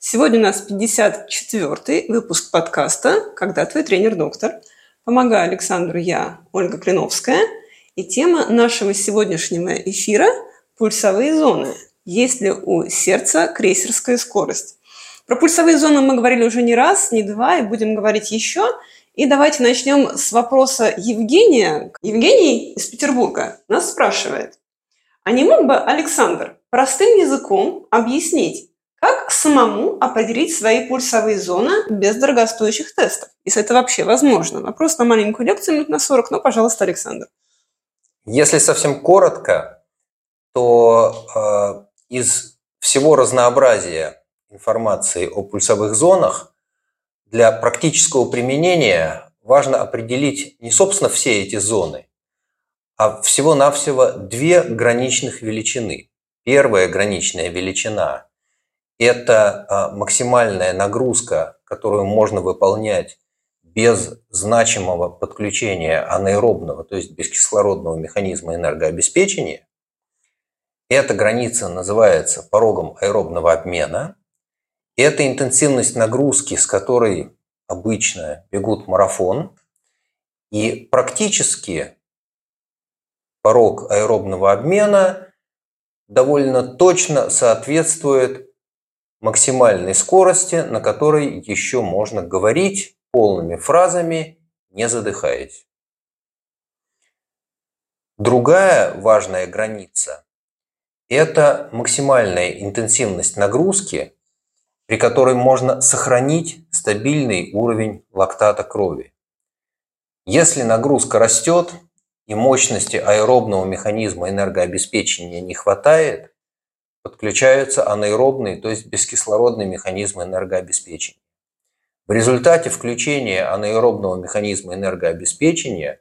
Сегодня у нас 54-й выпуск подкаста «Когда твой тренер-доктор». Помогаю Александру я, Ольга Клиновская. И тема нашего сегодняшнего эфира – пульсовые зоны. Есть ли у сердца крейсерская скорость? Про пульсовые зоны мы говорили уже не раз, не два, и будем говорить еще – и давайте начнем с вопроса Евгения. Евгений из Петербурга нас спрашивает, а не мог бы Александр простым языком объяснить, как самому определить свои пульсовые зоны без дорогостоящих тестов, если это вообще возможно? Вопрос на маленькую лекцию минут на 40, но, пожалуйста, Александр. Если совсем коротко, то э, из всего разнообразия информации о пульсовых зонах для практического применения важно определить не, собственно, все эти зоны, а всего-навсего две граничных величины. Первая граничная величина – это а, максимальная нагрузка, которую можно выполнять без значимого подключения анаэробного, то есть без кислородного механизма энергообеспечения. Эта граница называется порогом аэробного обмена. Это интенсивность нагрузки, с которой обычно бегут марафон. И практически порог аэробного обмена довольно точно соответствует максимальной скорости, на которой еще можно говорить полными фразами, не задыхаясь. Другая важная граница – это максимальная интенсивность нагрузки, при которой можно сохранить стабильный уровень лактата крови. Если нагрузка растет и мощности аэробного механизма энергообеспечения не хватает, подключаются анаэробные, то есть бескислородные механизмы энергообеспечения. В результате включения анаэробного механизма энергообеспечения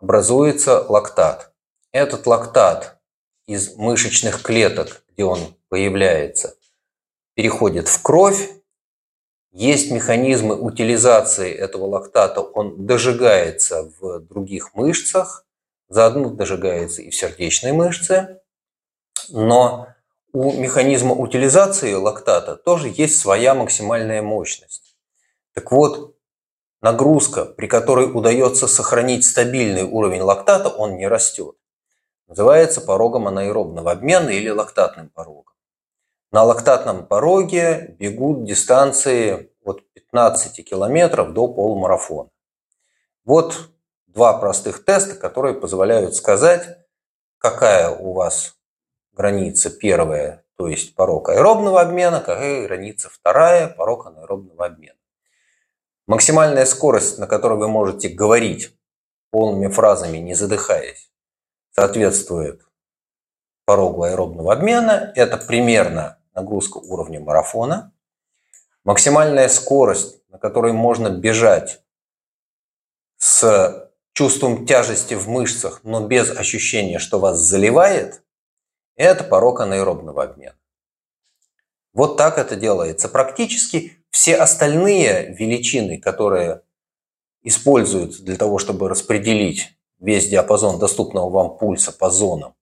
образуется лактат. Этот лактат из мышечных клеток, где он появляется, переходит в кровь. Есть механизмы утилизации этого лактата, он дожигается в других мышцах, заодно дожигается и в сердечной мышце. Но у механизма утилизации лактата тоже есть своя максимальная мощность. Так вот, нагрузка, при которой удается сохранить стабильный уровень лактата, он не растет. Называется порогом анаэробного обмена или лактатным порогом. На лактатном пороге бегут дистанции от 15 километров до полумарафона. Вот два простых теста, которые позволяют сказать, какая у вас граница первая, то есть порог аэробного обмена, какая граница вторая, порог анаэробного обмена. Максимальная скорость, на которой вы можете говорить полными фразами, не задыхаясь, соответствует порогу аэробного обмена. Это примерно нагрузка уровня марафона, максимальная скорость, на которой можно бежать с чувством тяжести в мышцах, но без ощущения, что вас заливает, это порог анаэробного обмена. Вот так это делается. Практически все остальные величины, которые используются для того, чтобы распределить весь диапазон доступного вам пульса по зонам,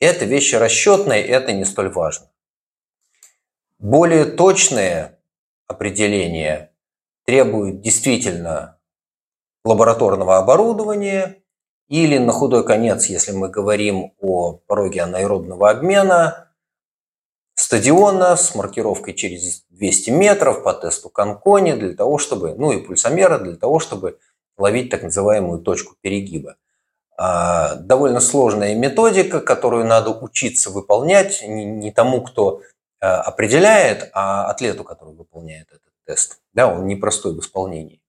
это вещи расчетные, это не столь важно. Более точные определения требуют действительно лабораторного оборудования или на худой конец, если мы говорим о пороге анаэробного обмена, стадиона с маркировкой через 200 метров по тесту Конкони для того, чтобы, ну и пульсомера для того, чтобы ловить так называемую точку перегиба. А, довольно сложная методика, которую надо учиться выполнять не тому, кто Э, определяет, а атлету, который выполняет этот тест. Да, он непростой в исполнении.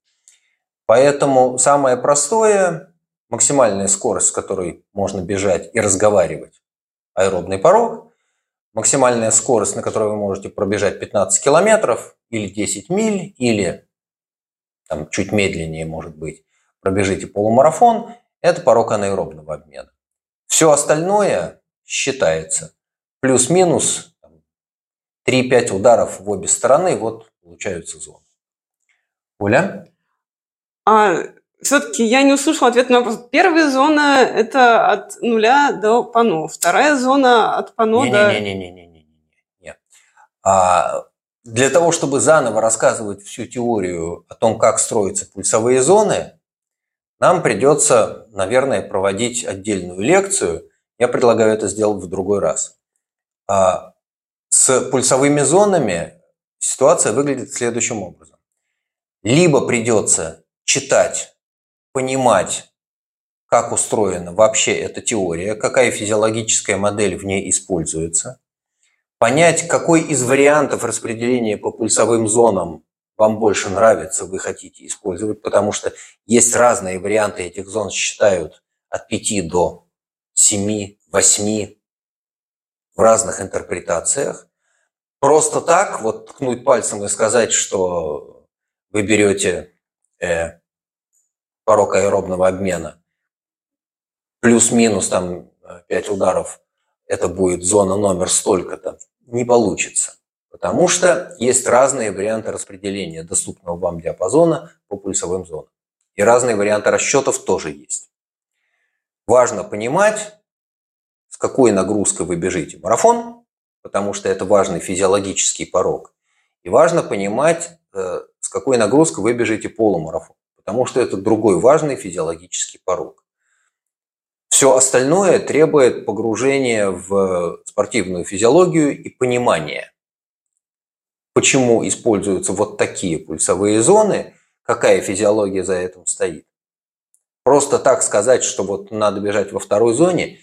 Поэтому самое простое, максимальная скорость, с которой можно бежать и разговаривать, аэробный порог. максимальная скорость, на которой вы можете пробежать 15 километров или 10 миль, или там, чуть медленнее, может быть, пробежите полумарафон, это порог анаэробного обмена. Все остальное считается. Плюс-минус 3-5 ударов в обе стороны, вот получаются зоны. Оля? А все-таки я не услышала ответ на вопрос. Первая зона – это от нуля до пано. Вторая зона от пано не, до... Нет. А, для того, чтобы заново рассказывать всю теорию о том, как строятся пульсовые зоны, нам придется, наверное, проводить отдельную лекцию. Я предлагаю это сделать в другой раз. А, с пульсовыми зонами ситуация выглядит следующим образом. Либо придется читать понимать, как устроена вообще эта теория, какая физиологическая модель в ней используется, понять, какой из вариантов распределения по пульсовым зонам вам больше нравится, вы хотите использовать, потому что есть разные варианты этих зон, считают от 5 до 7, 8 в разных интерпретациях. Просто так вот ткнуть пальцем и сказать, что вы берете э, порог аэробного обмена, плюс-минус там 5 ударов, это будет зона номер столько-то, не получится. Потому что есть разные варианты распределения доступного вам диапазона по пульсовым зонам. И разные варианты расчетов тоже есть. Важно понимать, с какой нагрузкой вы бежите марафон, потому что это важный физиологический порог. И важно понимать, э, с какой нагрузкой вы бежите полумарафон потому что это другой важный физиологический порог. Все остальное требует погружения в спортивную физиологию и понимания, почему используются вот такие пульсовые зоны, какая физиология за этим стоит. Просто так сказать, что вот надо бежать во второй зоне,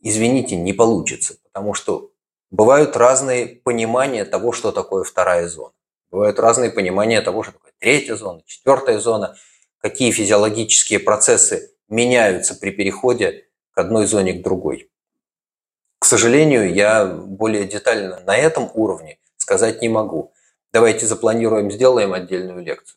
извините, не получится, потому что бывают разные понимания того, что такое вторая зона. Бывают разные понимания того, что такое третья зона, четвертая зона – какие физиологические процессы меняются при переходе к одной зоне к другой. К сожалению, я более детально на этом уровне сказать не могу. Давайте запланируем, сделаем отдельную лекцию.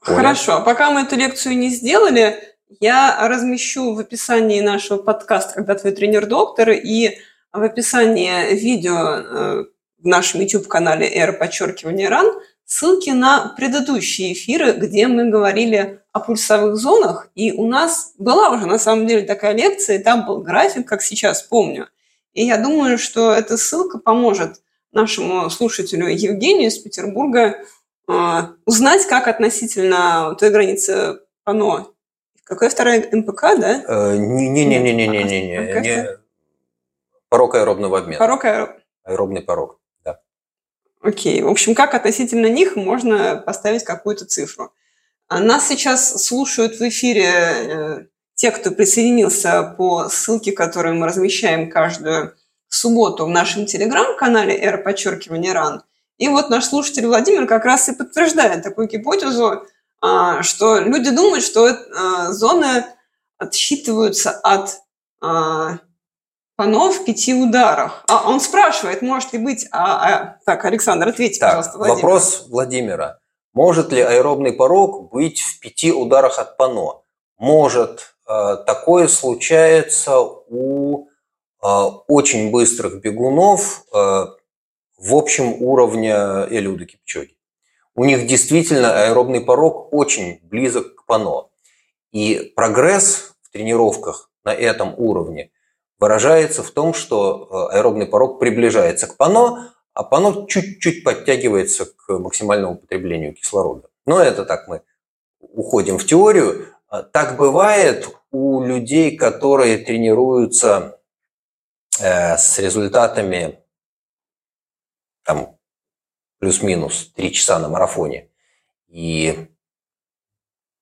Хорошо. Пока мы эту лекцию не сделали, я размещу в описании нашего подкаста «Когда твой тренер доктор» и в описании видео э, в нашем YouTube-канале «R подчеркивание ран» ссылки на предыдущие эфиры, где мы говорили о пульсовых зонах, и у нас была уже на самом деле такая лекция, и там был график, как сейчас помню. И я думаю, что эта ссылка поможет нашему слушателю Евгению из Петербурга э, узнать, как относительно той границы пано. Какая вторая МПК, да? Не-не-не-не-не-не-не. Порог аэробного обмена. Порог аэробного. Аэробный порог. Окей. В общем, как относительно них можно поставить какую-то цифру? А нас сейчас слушают в эфире э, те, кто присоединился по ссылке, которую мы размещаем каждую субботу в нашем телеграм-канале «Эра подчеркивание РАН». И вот наш слушатель Владимир как раз и подтверждает такую гипотезу, а, что люди думают, что э, зоны отсчитываются от а, пано в пяти ударах. А он спрашивает, может ли быть... А, а... Так, Александр, ответьте, так, пожалуйста, Владимир. Вопрос Владимира. Может ли аэробный порог быть в пяти ударах от пано? Может. Э, такое случается у э, очень быстрых бегунов э, в общем уровне Элюда Кипчоги. У них действительно аэробный порог очень близок к пано. И прогресс в тренировках на этом уровне выражается в том, что э, аэробный порог приближается к пано, а пано чуть-чуть подтягивается к максимальному потреблению кислорода. Но это так мы уходим в теорию. А так бывает у людей, которые тренируются э, с результатами там, плюс-минус 3 часа на марафоне и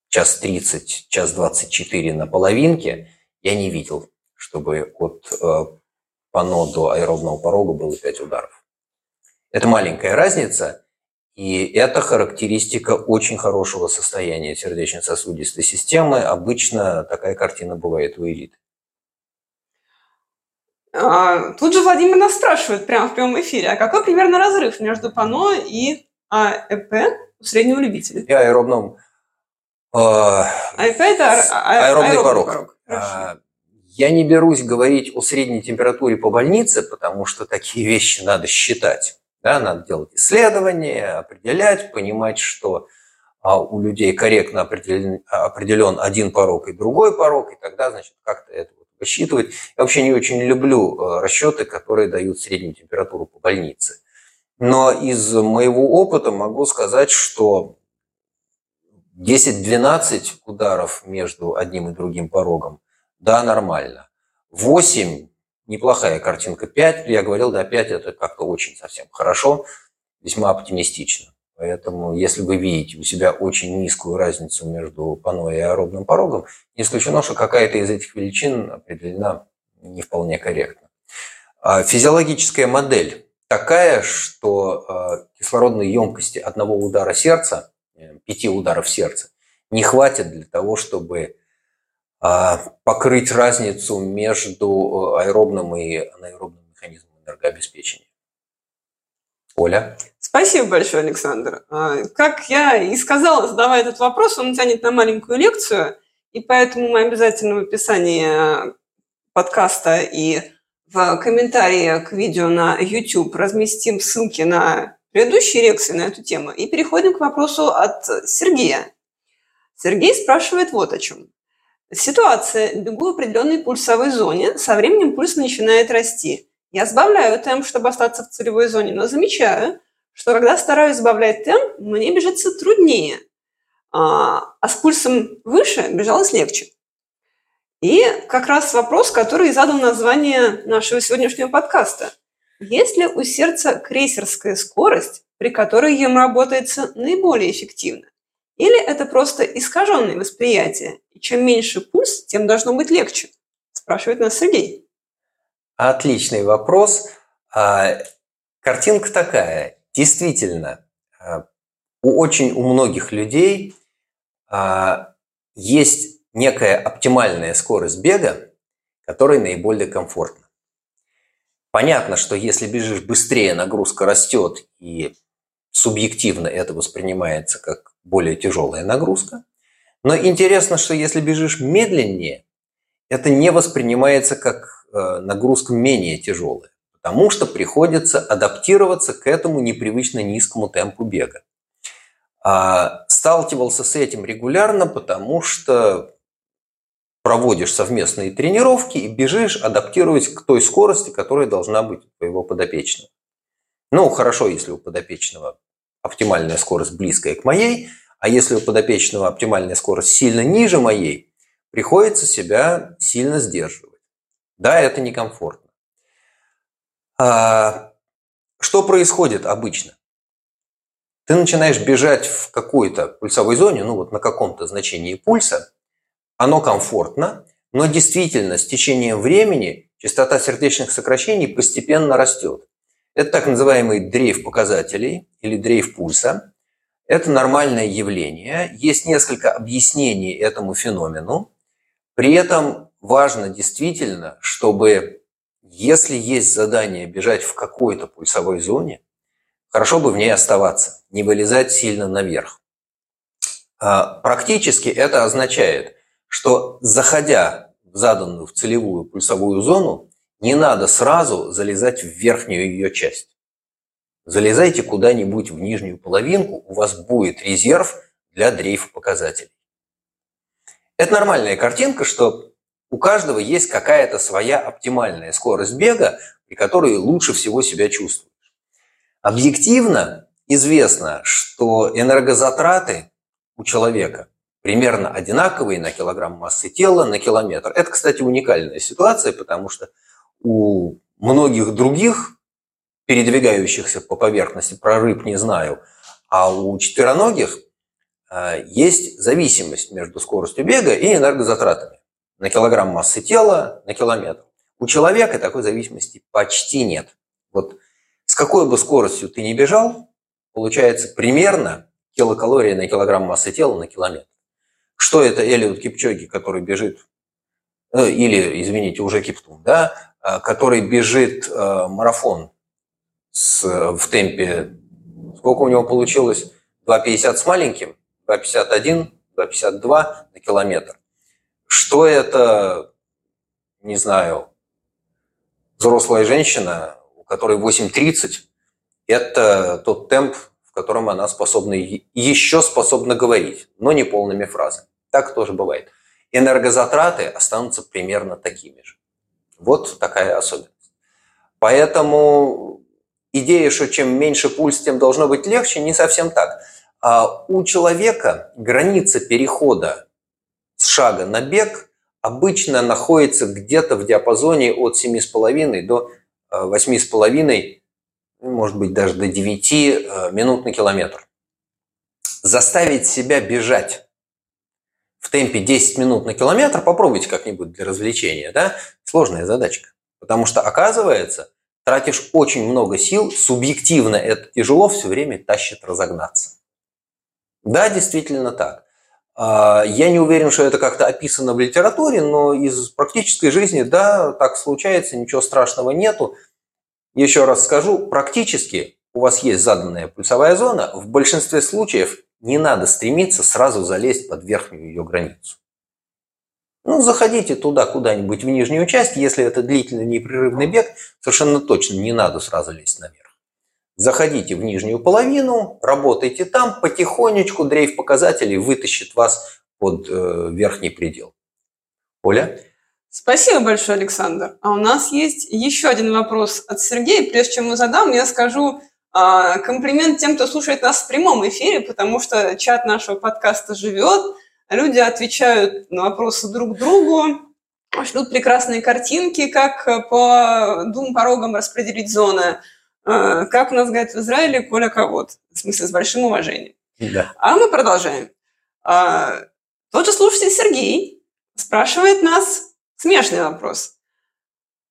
час 30, час 24 на половинке, я не видел чтобы от э, пано до аэробного порога было 5 ударов. Это маленькая разница, и это характеристика очень хорошего состояния сердечно-сосудистой системы. Обычно такая картина бывает у элиты. А, тут же Владимир нас спрашивает прямо в прямом эфире, а какой примерно разрыв между ПАНО и АЭП у среднего любителя? И аэробном... Э, АЭП – это а, аэробный, аэробный порог. порог. А, я не берусь говорить о средней температуре по больнице, потому что такие вещи надо считать. Да, надо делать исследования, определять, понимать, что а у людей корректно определен, определен один порог и другой порог, и тогда, значит, как-то это высчитывать. Я вообще не очень люблю э, расчеты, которые дают среднюю температуру по больнице. Но из моего опыта могу сказать, что 10-12 ударов между одним и другим порогом, да, нормально. 8 неплохая картинка. 5, я говорил, да, 5 это как-то очень совсем хорошо, весьма оптимистично. Поэтому, если вы видите у себя очень низкую разницу между пано и аэробным порогом, не исключено, что какая-то из этих величин определена не вполне корректно. А физиологическая модель такая, что а, кислородной емкости одного удара сердца, э, пяти ударов сердца, не хватит для того, чтобы покрыть разницу между э, аэробным и анаэробным механизмом энергообеспечения. Оля? Спасибо большое, Александр. А, как я и сказала, задавая этот вопрос, он тянет на маленькую лекцию, и поэтому мы обязательно в описании подкаста и в комментарии к видео на YouTube разместим ссылки на предыдущие лекции на эту тему. И переходим к вопросу от Сергея. Сергей спрашивает вот о чем. Ситуация. Бегу в определенной пульсовой зоне. Со временем пульс начинает расти. Я сбавляю темп, чтобы остаться в целевой зоне, но замечаю, что когда стараюсь сбавлять темп, мне бежится труднее, а, а с пульсом выше бежалось легче. И как раз вопрос, который задал название нашего сегодняшнего подкаста. Есть ли у сердца крейсерская скорость, при которой ему работается наиболее эффективно? Или это просто искаженное восприятие? И чем меньше пульс, тем должно быть легче? Спрашивает нас Сергей. Отличный вопрос. А, картинка такая. Действительно, э, у очень у многих людей а, есть некая оптимальная скорость бега, которая наиболее комфортна. Понятно, что если бежишь быстрее, нагрузка растет, и субъективно это воспринимается как более тяжелая нагрузка. Но интересно, что если бежишь медленнее, это не воспринимается как э, нагрузка менее тяжелая потому что приходится адаптироваться к этому непривычно низкому темпу бега. А сталкивался с этим регулярно, потому что проводишь совместные тренировки и бежишь, адаптируясь к той скорости, которая должна быть у твоего подопечного. Ну, хорошо, если у подопечного оптимальная скорость близкая к моей, а если у подопечного оптимальная скорость сильно ниже моей, приходится себя сильно сдерживать. Да, это некомфортно. А, что происходит обычно? Ты начинаешь бежать в какой-то пульсовой зоне, ну вот на каком-то значении пульса, оно комфортно, но действительно с течением времени частота сердечных сокращений постепенно растет. Это так называемый дрейф показателей или дрейф пульса. Это нормальное явление. Есть несколько объяснений этому феномену. При этом важно действительно, чтобы если есть задание бежать в какой-то пульсовой зоне, хорошо бы в ней оставаться, не вылезать сильно наверх. А, практически это означает, что заходя в заданную в целевую пульсовую зону, не надо сразу залезать в верхнюю ее часть. Залезайте куда-нибудь в нижнюю половинку, у вас будет резерв для дрейфа показателей. Это нормальная картинка, что у каждого есть какая-то своя оптимальная скорость бега, при которой лучше всего себя чувствуешь. Объективно известно, что энергозатраты у человека примерно одинаковые на килограмм массы тела на километр. Это, кстати, уникальная ситуация, потому что у многих других передвигающихся по поверхности про рыб не знаю, а у четвероногих э, есть зависимость между скоростью бега и энергозатратами на килограмм массы тела на километр. У человека такой зависимости почти нет. Вот с какой бы скоростью ты не бежал, получается примерно килокалории на килограмм массы тела на километр. Что это Элиот Кипчоги, который бежит, э, или, извините, уже Киптун, да, который бежит э, марафон с, в темпе, сколько у него получилось? 2,50 с маленьким, 2,51, 2,52 на километр. Что это, не знаю, взрослая женщина, у которой 8,30, это тот темп, в котором она способна, еще способна говорить, но не полными фразами. Так тоже бывает. Энергозатраты останутся примерно такими же. Вот такая особенность. Поэтому идея, что чем меньше пульс, тем должно быть легче, не совсем так. А у человека граница перехода с шага на бег обычно находится где-то в диапазоне от 7,5 до 8,5 ну, может быть, даже до 9 э, минут на километр. Заставить себя бежать в темпе 10 минут на километр, попробуйте как-нибудь для развлечения, да, сложная задачка. Потому что, оказывается, тратишь очень много сил, субъективно это тяжело, все время тащит разогнаться. Да, действительно так. А, я не уверен, что это как-то описано в литературе, но из практической жизни, да, так случается, ничего страшного нету. Еще раз скажу, практически у вас есть заданная пульсовая зона, в большинстве случаев не надо стремиться сразу залезть под верхнюю ее границу. Ну, заходите туда куда-нибудь в нижнюю часть, если это длительный непрерывный бег, совершенно точно не надо сразу лезть наверх. Заходите в нижнюю половину, работайте там, потихонечку дрейф показателей вытащит вас под э, верхний предел. Оля? Спасибо большое, Александр. А у нас есть еще один вопрос от Сергея. Прежде чем мы задам, я скажу а, комплимент тем, кто слушает нас в прямом эфире, потому что чат нашего подкаста живет, люди отвечают на вопросы друг другу, шлют прекрасные картинки, как по двум порогам распределить зоны. А, как у нас говорят в Израиле, Коля Ковод. В смысле, с большим уважением. Да. А мы продолжаем. А, тот же слушатель Сергей спрашивает нас, Смешный вопрос.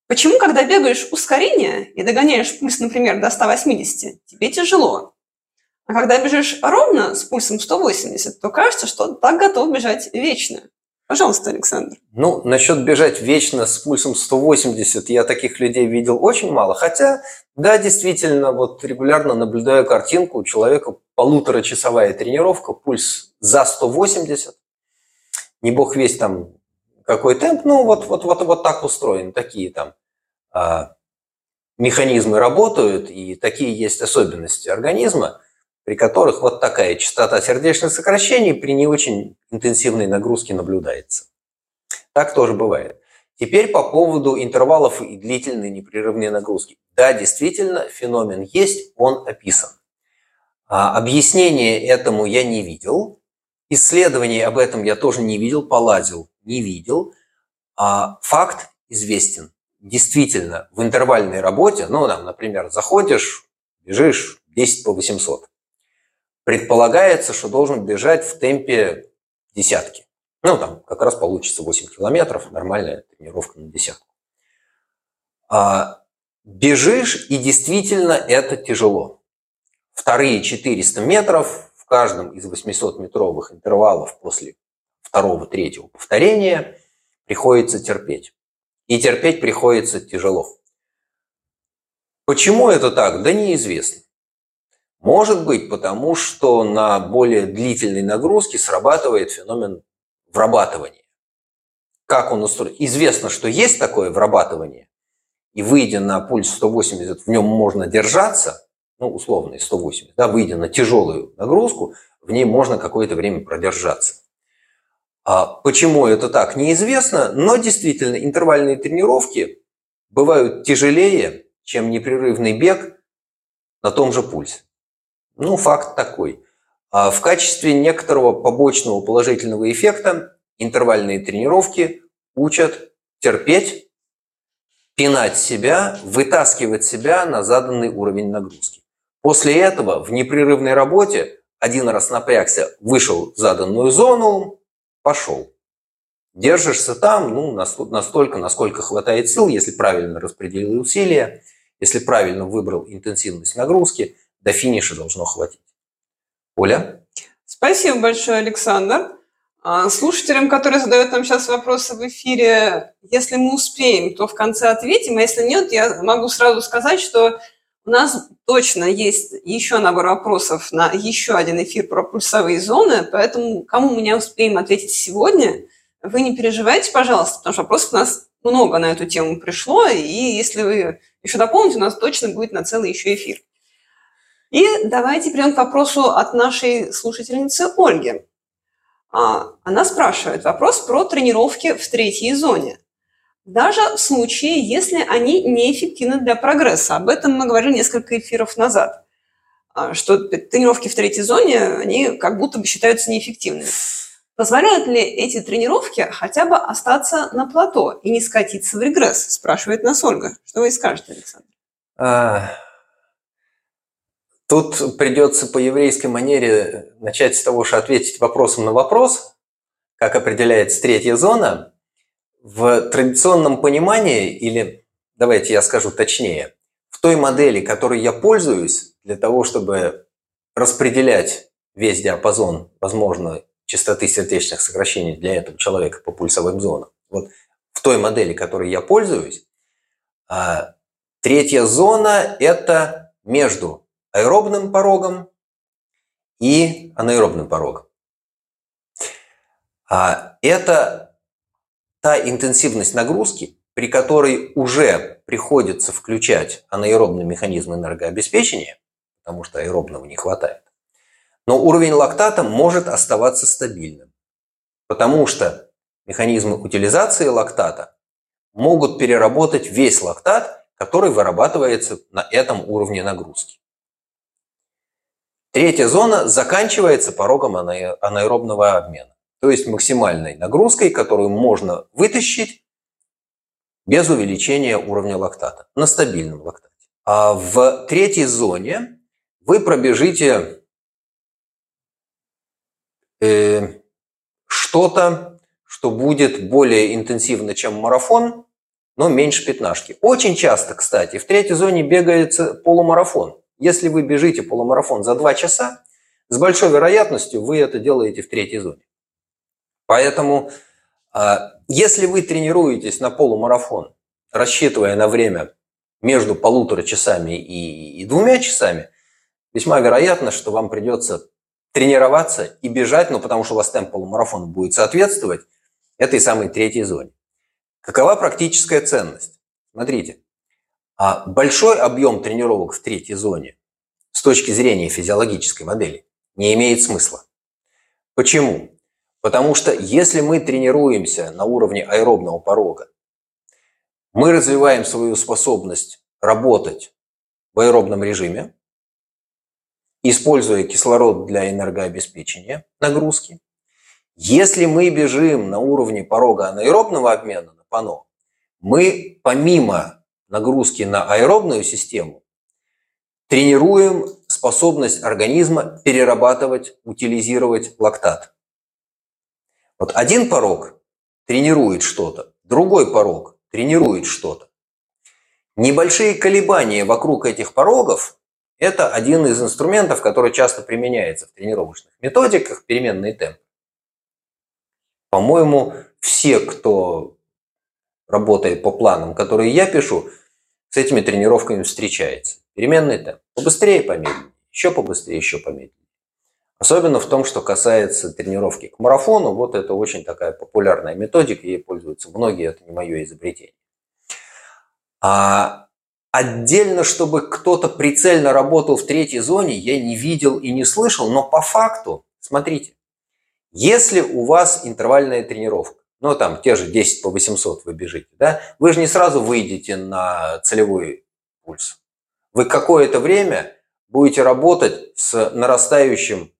Почему, когда бегаешь ускорение и догоняешь пульс, например, до 180, тебе тяжело? А когда бежишь ровно с пульсом 180, то кажется, что так готов бежать вечно. Пожалуйста, Александр. Ну, насчет бежать вечно с пульсом 180, я таких людей видел очень мало. Хотя, да, действительно, вот регулярно наблюдаю картинку, у человека полуторачасовая тренировка, пульс за 180. Не бог весь там какой темп, ну вот, вот, вот, вот так устроен, такие там а, механизмы работают, и такие есть особенности организма, при которых вот такая частота сердечных сокращений при не очень интенсивной нагрузке наблюдается. Так тоже бывает. Теперь по поводу интервалов и длительной непрерывной нагрузки. Да, действительно, феномен есть, он описан. А, объяснение этому я не видел. Исследований об этом я тоже не видел, полазил не видел, а факт известен. Действительно, в интервальной работе, ну, там, например, заходишь, бежишь 10 по 800. Предполагается, что должен бежать в темпе десятки. Ну, там как раз получится 8 километров, нормальная тренировка на десятку. А бежишь, и действительно это тяжело. Вторые 400 метров в каждом из 800-метровых интервалов после второго, третьего повторения приходится терпеть. И терпеть приходится тяжело. Почему это так? Да неизвестно. Может быть, потому что на более длительной нагрузке срабатывает феномен врабатывания. Как он устроен? Известно, что есть такое врабатывание, и выйдя на пульс 180, в нем можно держаться, ну, условный 180, да, выйдя на тяжелую нагрузку, в ней можно какое-то время продержаться. А почему это так, неизвестно, но действительно интервальные тренировки бывают тяжелее, чем непрерывный бег на том же пульсе. Ну, факт такой. А в качестве некоторого побочного положительного эффекта интервальные тренировки учат терпеть, пинать себя, вытаскивать себя на заданный уровень нагрузки. После этого в непрерывной работе один раз напрягся, вышел в заданную зону, пошел. Держишься там ну, настолько, насколько хватает сил, если правильно распределил усилия, если правильно выбрал интенсивность нагрузки, до финиша должно хватить. Оля? Спасибо большое, Александр. А слушателям, которые задают нам сейчас вопросы в эфире, если мы успеем, то в конце ответим, а если нет, я могу сразу сказать, что у нас точно есть еще набор вопросов на еще один эфир про пульсовые зоны, поэтому кому мы не успеем ответить сегодня, вы не переживайте, пожалуйста, потому что вопросов у нас много на эту тему пришло, и если вы еще дополните, у нас точно будет на целый еще эфир. И давайте перейдем к вопросу от нашей слушательницы Ольги. А, она спрашивает вопрос про тренировки в третьей зоне. Даже в случае, если они неэффективны для прогресса. Об этом мы говорили несколько эфиров назад. А, что тренировки в третьей зоне, они как будто бы считаются неэффективными. Позволяют ли эти тренировки хотя бы остаться на плато и не скатиться в регресс, спрашивает нас Ольга. Что вы скажете, Александр? Тут придется по еврейской манере начать с того, что ответить вопросом на вопрос, как определяется третья зона. В традиционном понимании, или давайте я скажу точнее, в той модели, которой я пользуюсь для того, чтобы распределять весь диапазон возможной частоты сердечных сокращений для этого человека по пульсовым зонам. Вот в той модели, которой я пользуюсь, а, третья зона – это между аэробным порогом и анаэробным порогом. А это та интенсивность нагрузки, при которой уже приходится включать анаэробный механизм энергообеспечения, потому что аэробного не хватает. Но уровень лактата может оставаться стабильным, потому что механизмы утилизации лактата могут переработать весь лактат, который вырабатывается на этом уровне нагрузки. Третья зона заканчивается порогом анаэробного обмена, то есть максимальной нагрузкой, которую можно вытащить без увеличения уровня лактата, на стабильном лактате. А в третьей зоне вы пробежите э, что-то, что будет более интенсивно, чем марафон, но меньше пятнашки. Очень часто, кстати, в третьей зоне бегается полумарафон. Если вы бежите полумарафон за 2 часа, с большой вероятностью вы это делаете в третьей зоне. Поэтому, а, если вы тренируетесь на полумарафон, рассчитывая на время между полутора часами и, двумя часами, весьма вероятно, что вам придется тренироваться и бежать, ну, потому что у вас темп полумарафона будет соответствовать этой самой третьей зоне. Какова практическая ценность? Смотрите, а большой объем тренировок в третьей зоне с точки зрения физиологической модели не имеет смысла. Почему? Потому что если мы тренируемся на уровне аэробного порога, мы развиваем свою способность работать в аэробном режиме, используя кислород для энергообеспечения нагрузки. Если мы бежим на уровне порога анаэробного обмена на ПАНО, мы помимо нагрузки на аэробную систему, тренируем способность организма перерабатывать, утилизировать лактат. Вот один порог тренирует что-то, другой порог тренирует что-то. Небольшие колебания вокруг этих порогов – это один из инструментов, который часто применяется в тренировочных методиках, переменный темп. По-моему, все, кто работает по планам, которые я пишу, с этими тренировками встречается. Переменный темп. Побыстрее, помедленнее. Еще побыстрее, еще помедленнее. Особенно в том, что касается тренировки к марафону. Вот это очень такая популярная методика, ей пользуются многие, это не мое изобретение. А отдельно, чтобы кто-то прицельно работал в третьей зоне, я не видел и не слышал, но по факту, смотрите, если у вас интервальная тренировка, ну там те же 10 по 800 вы бежите, да, вы же не сразу выйдете на целевой пульс. Вы какое-то время будете работать с нарастающим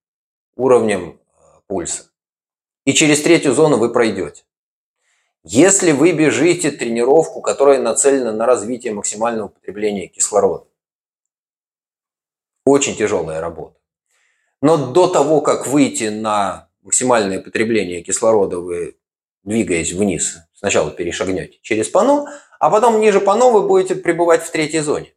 уровнем э, пульса. И через третью зону вы пройдете. Если вы бежите тренировку, которая нацелена на развитие максимального потребления кислорода, очень тяжелая работа. Но до того, как выйти на максимальное потребление кислорода, вы двигаясь вниз, сначала перешагнете через пано, а потом ниже пано вы будете пребывать в третьей зоне.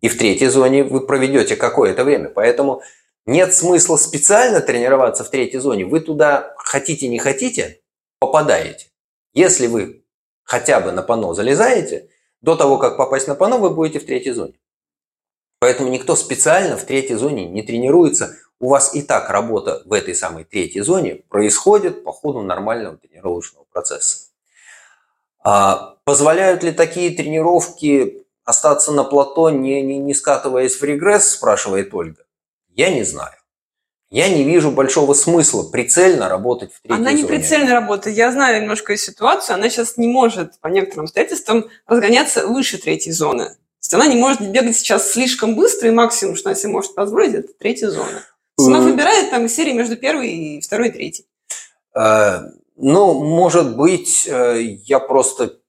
И в третьей зоне вы проведете какое-то время. Поэтому Нет смысла специально тренироваться в третьей зоне. Вы туда хотите, не хотите, попадаете. Если вы хотя бы на пано залезаете, до того, как попасть на пано, вы будете в третьей зоне. Поэтому никто специально в третьей зоне не тренируется. У вас и так работа в этой самой третьей зоне происходит по ходу нормального тренировочного процесса. А позволяют ли такие тренировки остаться на плато, не, не, не скатываясь в регресс, спрашивает Ольга. Я не знаю. Я не вижу большого смысла прицельно работать в третьей Она не прицельно работает. Я знаю немножко ситуацию. Она сейчас не может по некоторым обстоятельствам разгоняться выше третьей зоны. То есть она не может бегать сейчас слишком быстро, и максимум, что она себе может позволить, это третья зона. Она выбирает там серии между первой и второй и третьей. Э, ну, может быть, э, я просто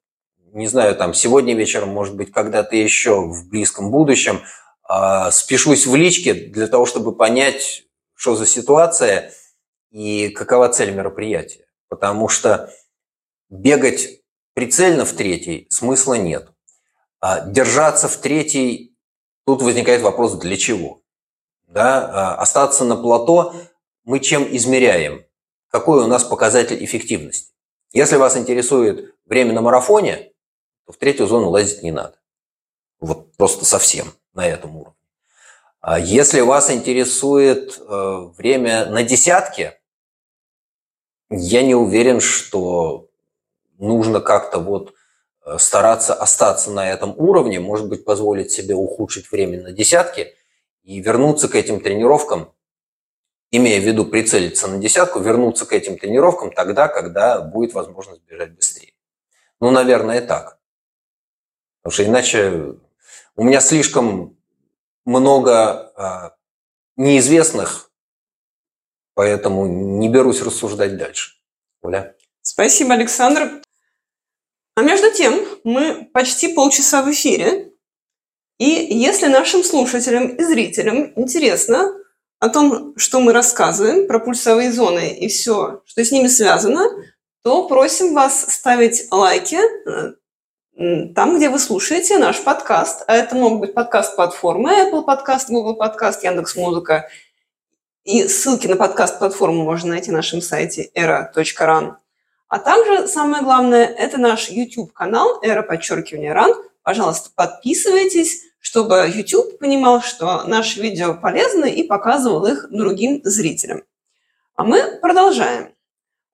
не знаю, там сегодня вечером, может быть, когда-то еще в близком будущем, э, спешусь в личке для того, чтобы понять, что за ситуация и какова цель мероприятия. Потому что бегать прицельно в третий смысла нет. А держаться в третий, тут возникает вопрос, для чего? Да? А остаться на плато мы чем измеряем? Какой у нас показатель эффективности? Если вас интересует время на марафоне, то в третью зону лазить не надо. Вот просто совсем на этом уровне. А если вас интересует э, время на десятке, я не уверен, что нужно как-то вот э, стараться остаться на этом уровне, может быть, позволить себе ухудшить время на десятке и вернуться к этим тренировкам, имея в виду прицелиться на десятку, вернуться к этим тренировкам тогда, когда будет возможность бежать быстрее. Ну, наверное, так. Потому что иначе у меня слишком много а, неизвестных, поэтому не берусь рассуждать дальше. Оля? Спасибо, Александр. А между тем, мы почти полчаса в эфире. И если нашим слушателям и зрителям интересно о том, что мы рассказываем про пульсовые зоны и все, что с ними связано, то просим вас ставить лайки э, там, где вы слушаете наш подкаст. А это могут быть подкаст-платформы Apple Podcast, Google Podcast, Яндекс.Музыка. И ссылки на подкаст-платформу можно найти на нашем сайте era.ran. А также самое главное, это наш YouTube-канал era подчеркивание ran. Пожалуйста, подписывайтесь, чтобы YouTube понимал, что наши видео полезны и показывал их другим зрителям. А мы продолжаем.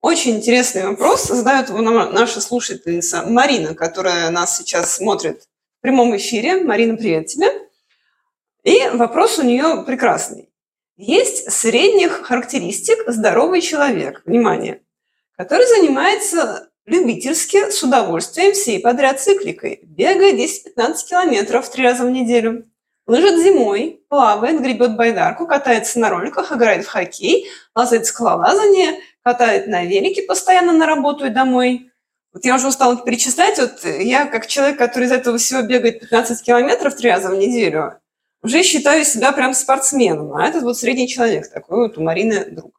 Очень интересный вопрос задает его наша слушательница Марина, которая нас сейчас смотрит в прямом эфире. Марина, привет тебе. И вопрос у нее прекрасный. Есть средних характеристик здоровый человек, внимание, который занимается любительски, с удовольствием всей подряд цикликой, бегает 10-15 километров три раза в неделю, лыжит зимой, плавает, гребет байдарку, катается на роликах, играет в хоккей, лазает скалолазание, катает на велике постоянно на работу и домой. Вот я уже устала перечислять. Вот я, как человек, который из этого всего бегает 15 километров три раза в неделю, уже считаю себя прям спортсменом. А этот вот средний человек такой вот у Марины друг.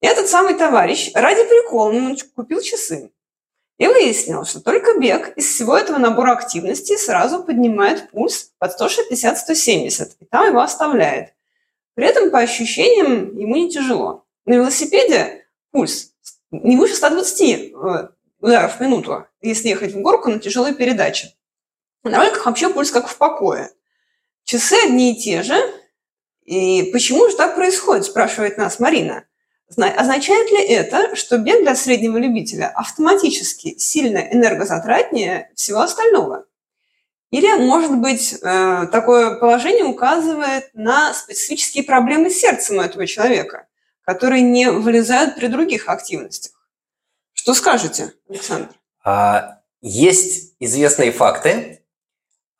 Этот самый товарищ ради прикола он купил часы. И выяснил, что только бег из всего этого набора активностей сразу поднимает пульс под 160-170, и там его оставляет. При этом, по ощущениям, ему не тяжело. На велосипеде пульс не выше 120 э, ударов в минуту, если ехать в горку на тяжелой передаче. На роликах вообще пульс как в покое. Часы одни и те же. И почему же так происходит, спрашивает нас Марина. Означает ли это, что бег для среднего любителя автоматически сильно энергозатратнее всего остального? Или, может быть, э, такое положение указывает на специфические проблемы с сердцем у этого человека? которые не вылезают при других активностях. Что скажете, Александр? А, есть известные факты.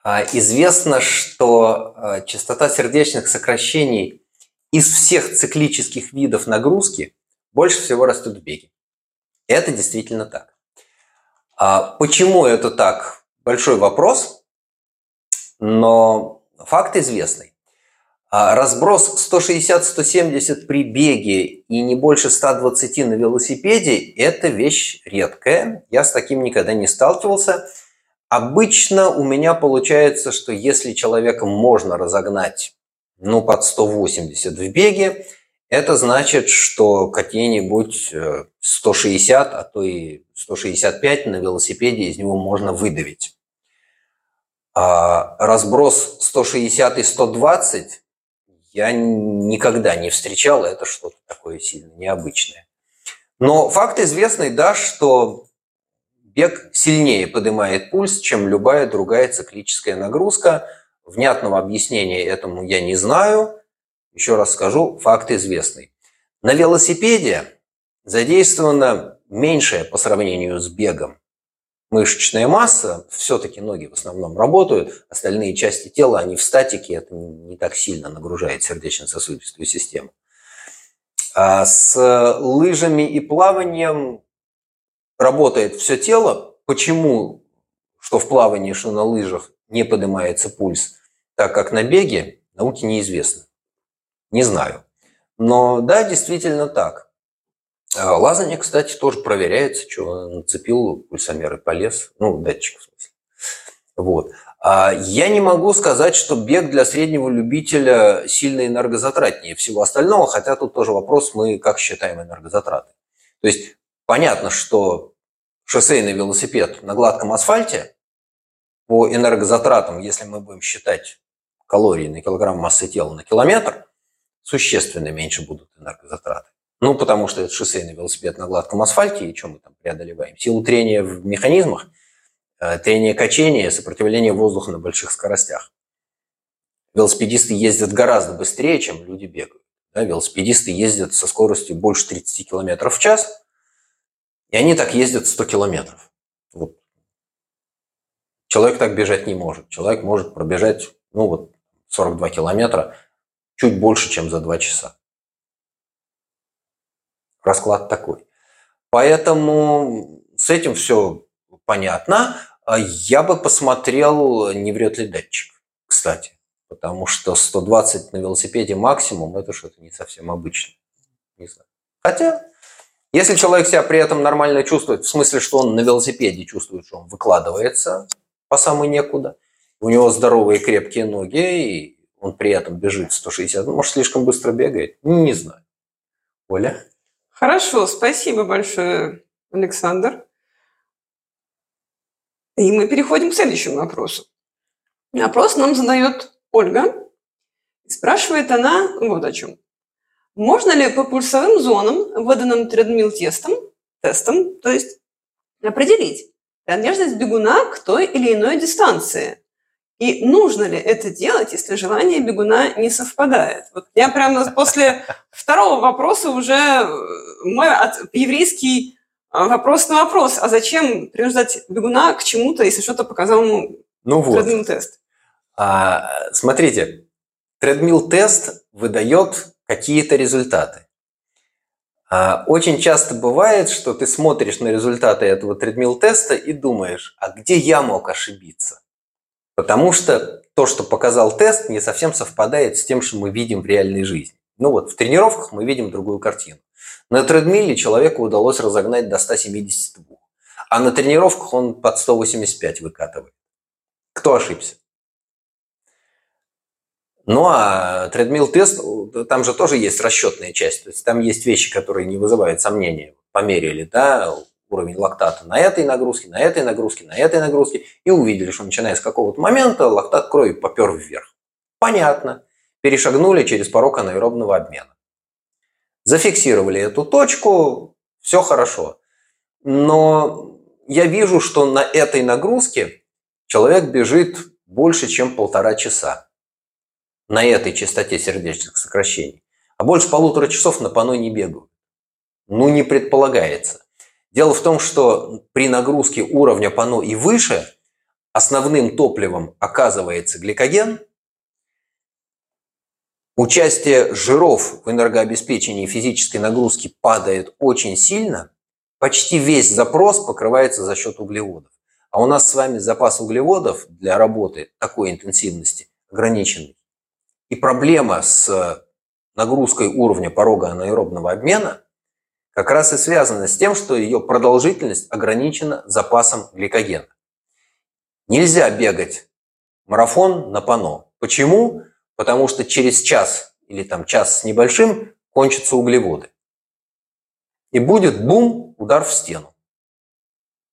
А, известно, что а, частота сердечных сокращений из всех циклических видов нагрузки больше всего растет в беге. Это действительно так. Почему это так? Большой вопрос, но факт известный. А разброс 160-170 при беге и не больше 120 на велосипеде – это вещь редкая. Я с таким никогда не сталкивался. Обычно у меня получается, что если человека можно разогнать ну, под 180 в беге, это значит, что какие-нибудь 160, а то и 165 на велосипеде из него можно выдавить. А разброс 160 и 120 я никогда не встречал, это что-то такое сильно необычное. Но факт известный, да, что бег сильнее поднимает пульс, чем любая другая циклическая нагрузка. Внятного объяснения этому я не знаю. Еще раз скажу, факт известный. На велосипеде задействована меньшая по сравнению с бегом мышечная масса, все-таки ноги в основном работают, остальные части тела, они в статике, это не так сильно нагружает сердечно-сосудистую систему. А с лыжами и плаванием работает все тело. Почему, что в плавании, что на лыжах не поднимается пульс, так как на беге, науке неизвестно. Не знаю. Но да, действительно так. А лазание, кстати, тоже проверяется, что нацепил пульсомер и полез, ну, датчик в смысле. Вот. А я не могу сказать, что бег для среднего любителя сильно энергозатратнее всего остального, хотя тут тоже вопрос, мы как считаем энергозатраты. То есть понятно, что шоссейный велосипед на гладком асфальте по энергозатратам, если мы будем считать калории на килограмм массы тела на километр, существенно меньше будут энергозатраты. Ну, потому что это шоссейный велосипед на гладком асфальте, и что мы там преодолеваем? Силу трения в механизмах, э, трение качения, сопротивление воздуха на больших скоростях. Велосипедисты ездят гораздо быстрее, чем люди бегают. Да, велосипедисты ездят со скоростью больше 30 км в час, и они так ездят 100 километров. Вот. Человек так бежать не может. Человек может пробежать ну, вот 42 километра чуть больше, чем за 2 часа расклад такой. Поэтому с этим все понятно. А я бы посмотрел, не врет ли датчик, кстати. Потому что 120 на велосипеде максимум, это что-то не совсем обычно. Не знаю. Хотя, если человек себя при этом нормально чувствует, в смысле, что он на велосипеде чувствует, что он выкладывается по самой некуда, у него здоровые крепкие ноги, и он при этом бежит 160, ну, может, слишком быстро бегает, не знаю. Оля? Хорошо, спасибо большое, Александр. И мы переходим к следующему вопросу. Вопрос нам задает Ольга. Спрашивает она вот о чем. Можно ли по пульсовым зонам, выданным тредмил тестом, тестом, то есть определить принадлежность бегуна к той или иной дистанции? И нужно ли это делать, если желание бегуна не совпадает? Вот я прямо после второго вопроса уже э, мой еврейский э, вопрос на вопрос. А зачем принуждать бегуна к чему-то, если что-то показал ему ну вот. тредмил-тест? А, смотрите, тредмил-тест выдает какие-то результаты. А, очень часто бывает, что ты смотришь на результаты этого тредмил-теста и думаешь, а где я мог ошибиться? Потому что то, что показал тест, не совсем совпадает с тем, что мы видим в реальной жизни. Ну вот, в тренировках мы видим другую картину. На тредмилле человеку удалось разогнать до 172, а на тренировках он под 185 выкатывает. Кто ошибся? Ну а тредмилл тест, там же тоже есть расчетная часть, то есть там есть вещи, которые не вызывают сомнения. Померили, да, уровень лактата на этой нагрузке, на этой нагрузке, на этой нагрузке, и увидели, что начиная с какого-то момента лактат крови попер вверх. Понятно. Перешагнули через порог анаэробного обмена. Зафиксировали эту точку, все хорошо. Но я вижу, что на этой нагрузке человек бежит больше, чем полтора часа. На этой частоте сердечных сокращений. А больше полутора часов на пано не бегают. Ну, не предполагается. Дело в том, что при нагрузке уровня пано и выше основным топливом оказывается гликоген. Участие жиров в энергообеспечении физической нагрузки падает очень сильно. Почти весь запрос покрывается за счет углеводов. А у нас с вами запас углеводов для работы такой интенсивности ограниченный. И проблема с нагрузкой уровня порога анаэробного обмена – как раз и связано с тем, что ее продолжительность ограничена запасом гликогена. Нельзя бегать марафон на пано. Почему? потому что через час или там час с небольшим кончатся углеводы. И будет бум, удар в стену.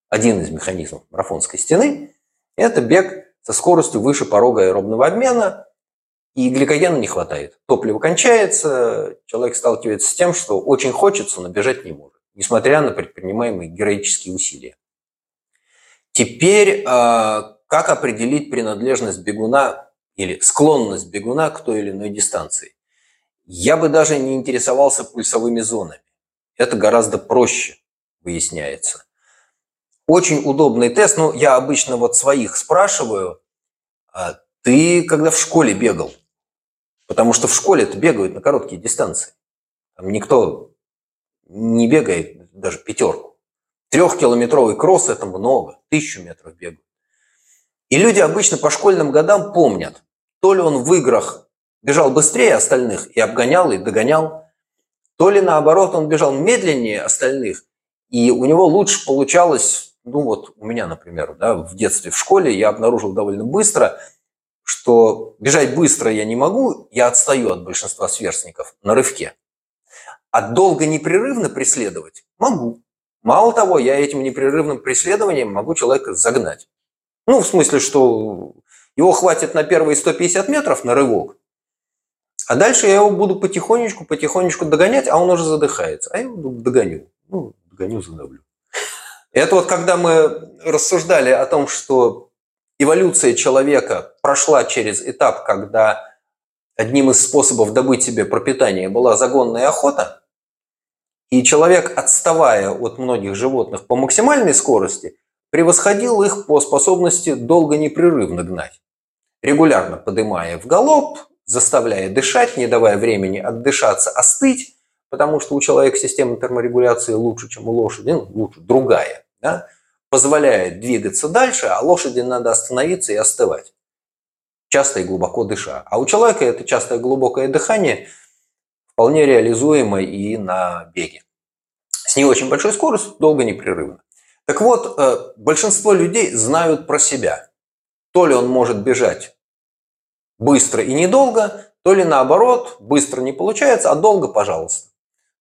Один из механизмов марафонской стены – это бег со скоростью выше порога аэробного обмена, и гликогена не хватает. Топливо кончается, человек сталкивается с тем, что очень хочется, но бежать не может, несмотря на предпринимаемые героические усилия. Теперь, а, как определить принадлежность бегуна или склонность бегуна к той или иной дистанции? Я бы даже не интересовался пульсовыми зонами. Это гораздо проще выясняется. Очень удобный тест. Ну, я обычно вот своих спрашиваю, а ты когда в школе бегал? Потому что в школе это бегают на короткие дистанции. Там никто не бегает даже пятерку. Трехкилометровый кросс – это много, тысячу метров бегают. И люди обычно по школьным годам помнят, то ли он в играх бежал быстрее остальных и обгонял, и догонял, то ли наоборот он бежал медленнее остальных, и у него лучше получалось, ну вот у меня, например, да, в детстве в школе я обнаружил довольно быстро, что бежать быстро я не могу, я отстаю от большинства сверстников на рывке. А долго непрерывно преследовать могу. Мало того, я этим непрерывным преследованием могу человека загнать. Ну, в смысле, что его хватит на первые 150 метров на рывок, а дальше я его буду потихонечку, потихонечку догонять, а он уже задыхается. А я его догоню. Ну, догоню, задавлю. Это вот когда мы рассуждали о том, что эволюция человека прошла через этап, когда одним из способов добыть себе пропитание была загонная охота, и человек, отставая от многих животных по максимальной скорости, превосходил их по способности долго непрерывно гнать, регулярно поднимая в галоп, заставляя дышать, не давая времени отдышаться, остыть, потому что у человека система терморегуляции лучше, чем у лошади, ну, лучше, другая, да, позволяет двигаться дальше, а лошади надо остановиться и остывать, часто и глубоко дыша. А у человека это частое глубокое дыхание вполне реализуемо и на беге. С не очень большой скоростью, долго непрерывно. Так вот, э, большинство людей знают про себя. То ли он может бежать быстро и недолго, то ли наоборот, быстро не получается, а долго, пожалуйста.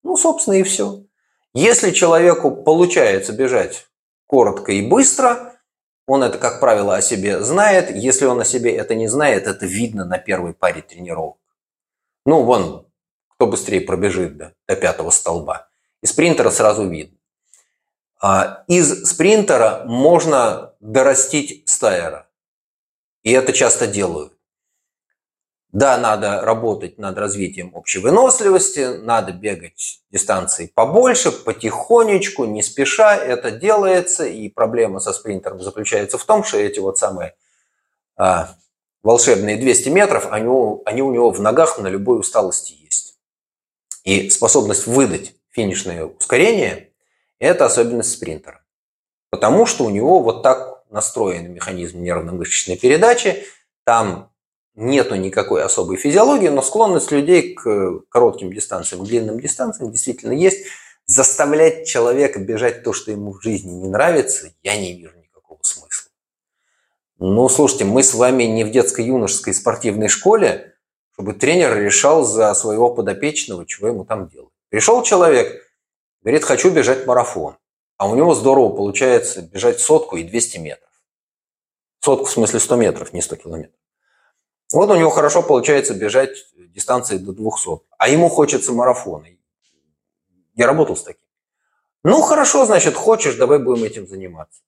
Ну, собственно, и все. Если человеку получается бежать коротко и быстро, он это, как правило, о себе знает. Если он о себе это не знает, это видно на первой паре тренировок. Ну, вон, кто быстрее пробежит да, до пятого столба. И спринтера сразу видно. А из спринтера можно дорастить стайера. И это часто делают. Да, надо работать над развитием общей выносливости, надо бегать дистанции побольше, потихонечку, не спеша. Это делается, и проблема со спринтером заключается в том, что эти вот самые а, волшебные 200 метров, они, они у него в ногах на любой усталости есть. И способность выдать финишное ускорение – это особенность спринтера. Потому что у него вот так настроен механизм нервно-мышечной передачи, там нету никакой особой физиологии, но склонность людей к коротким дистанциям, к длинным дистанциям действительно есть. Заставлять человека бежать то, что ему в жизни не нравится, я не вижу никакого смысла. Ну, слушайте, мы с вами не в детско-юношеской спортивной школе, чтобы тренер решал за своего подопечного, чего ему там делать. Пришел человек, говорит, хочу бежать марафон, а у него здорово получается бежать сотку и 200 метров. Сотку в смысле 100 метров, не 100 километров. Вот у него хорошо получается бежать дистанции до 200, а ему хочется марафона. Я работал с таким. Ну, хорошо, значит, хочешь, давай будем этим заниматься.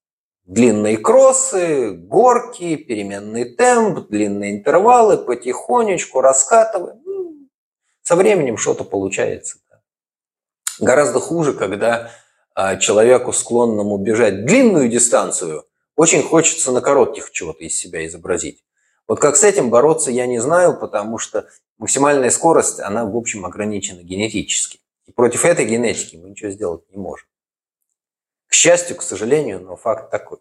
Длинные кроссы, горки, переменный темп, длинные интервалы, потихонечку раскатываем. Ну, со временем что-то получается. Гораздо хуже, когда а, человеку, склонному бежать длинную дистанцию, очень хочется на коротких чего-то из себя изобразить. Вот как с этим бороться, я не знаю, потому что максимальная скорость, она, в общем, ограничена генетически. И против этой генетики мы ничего сделать не можем. К счастью, к сожалению, но факт такой.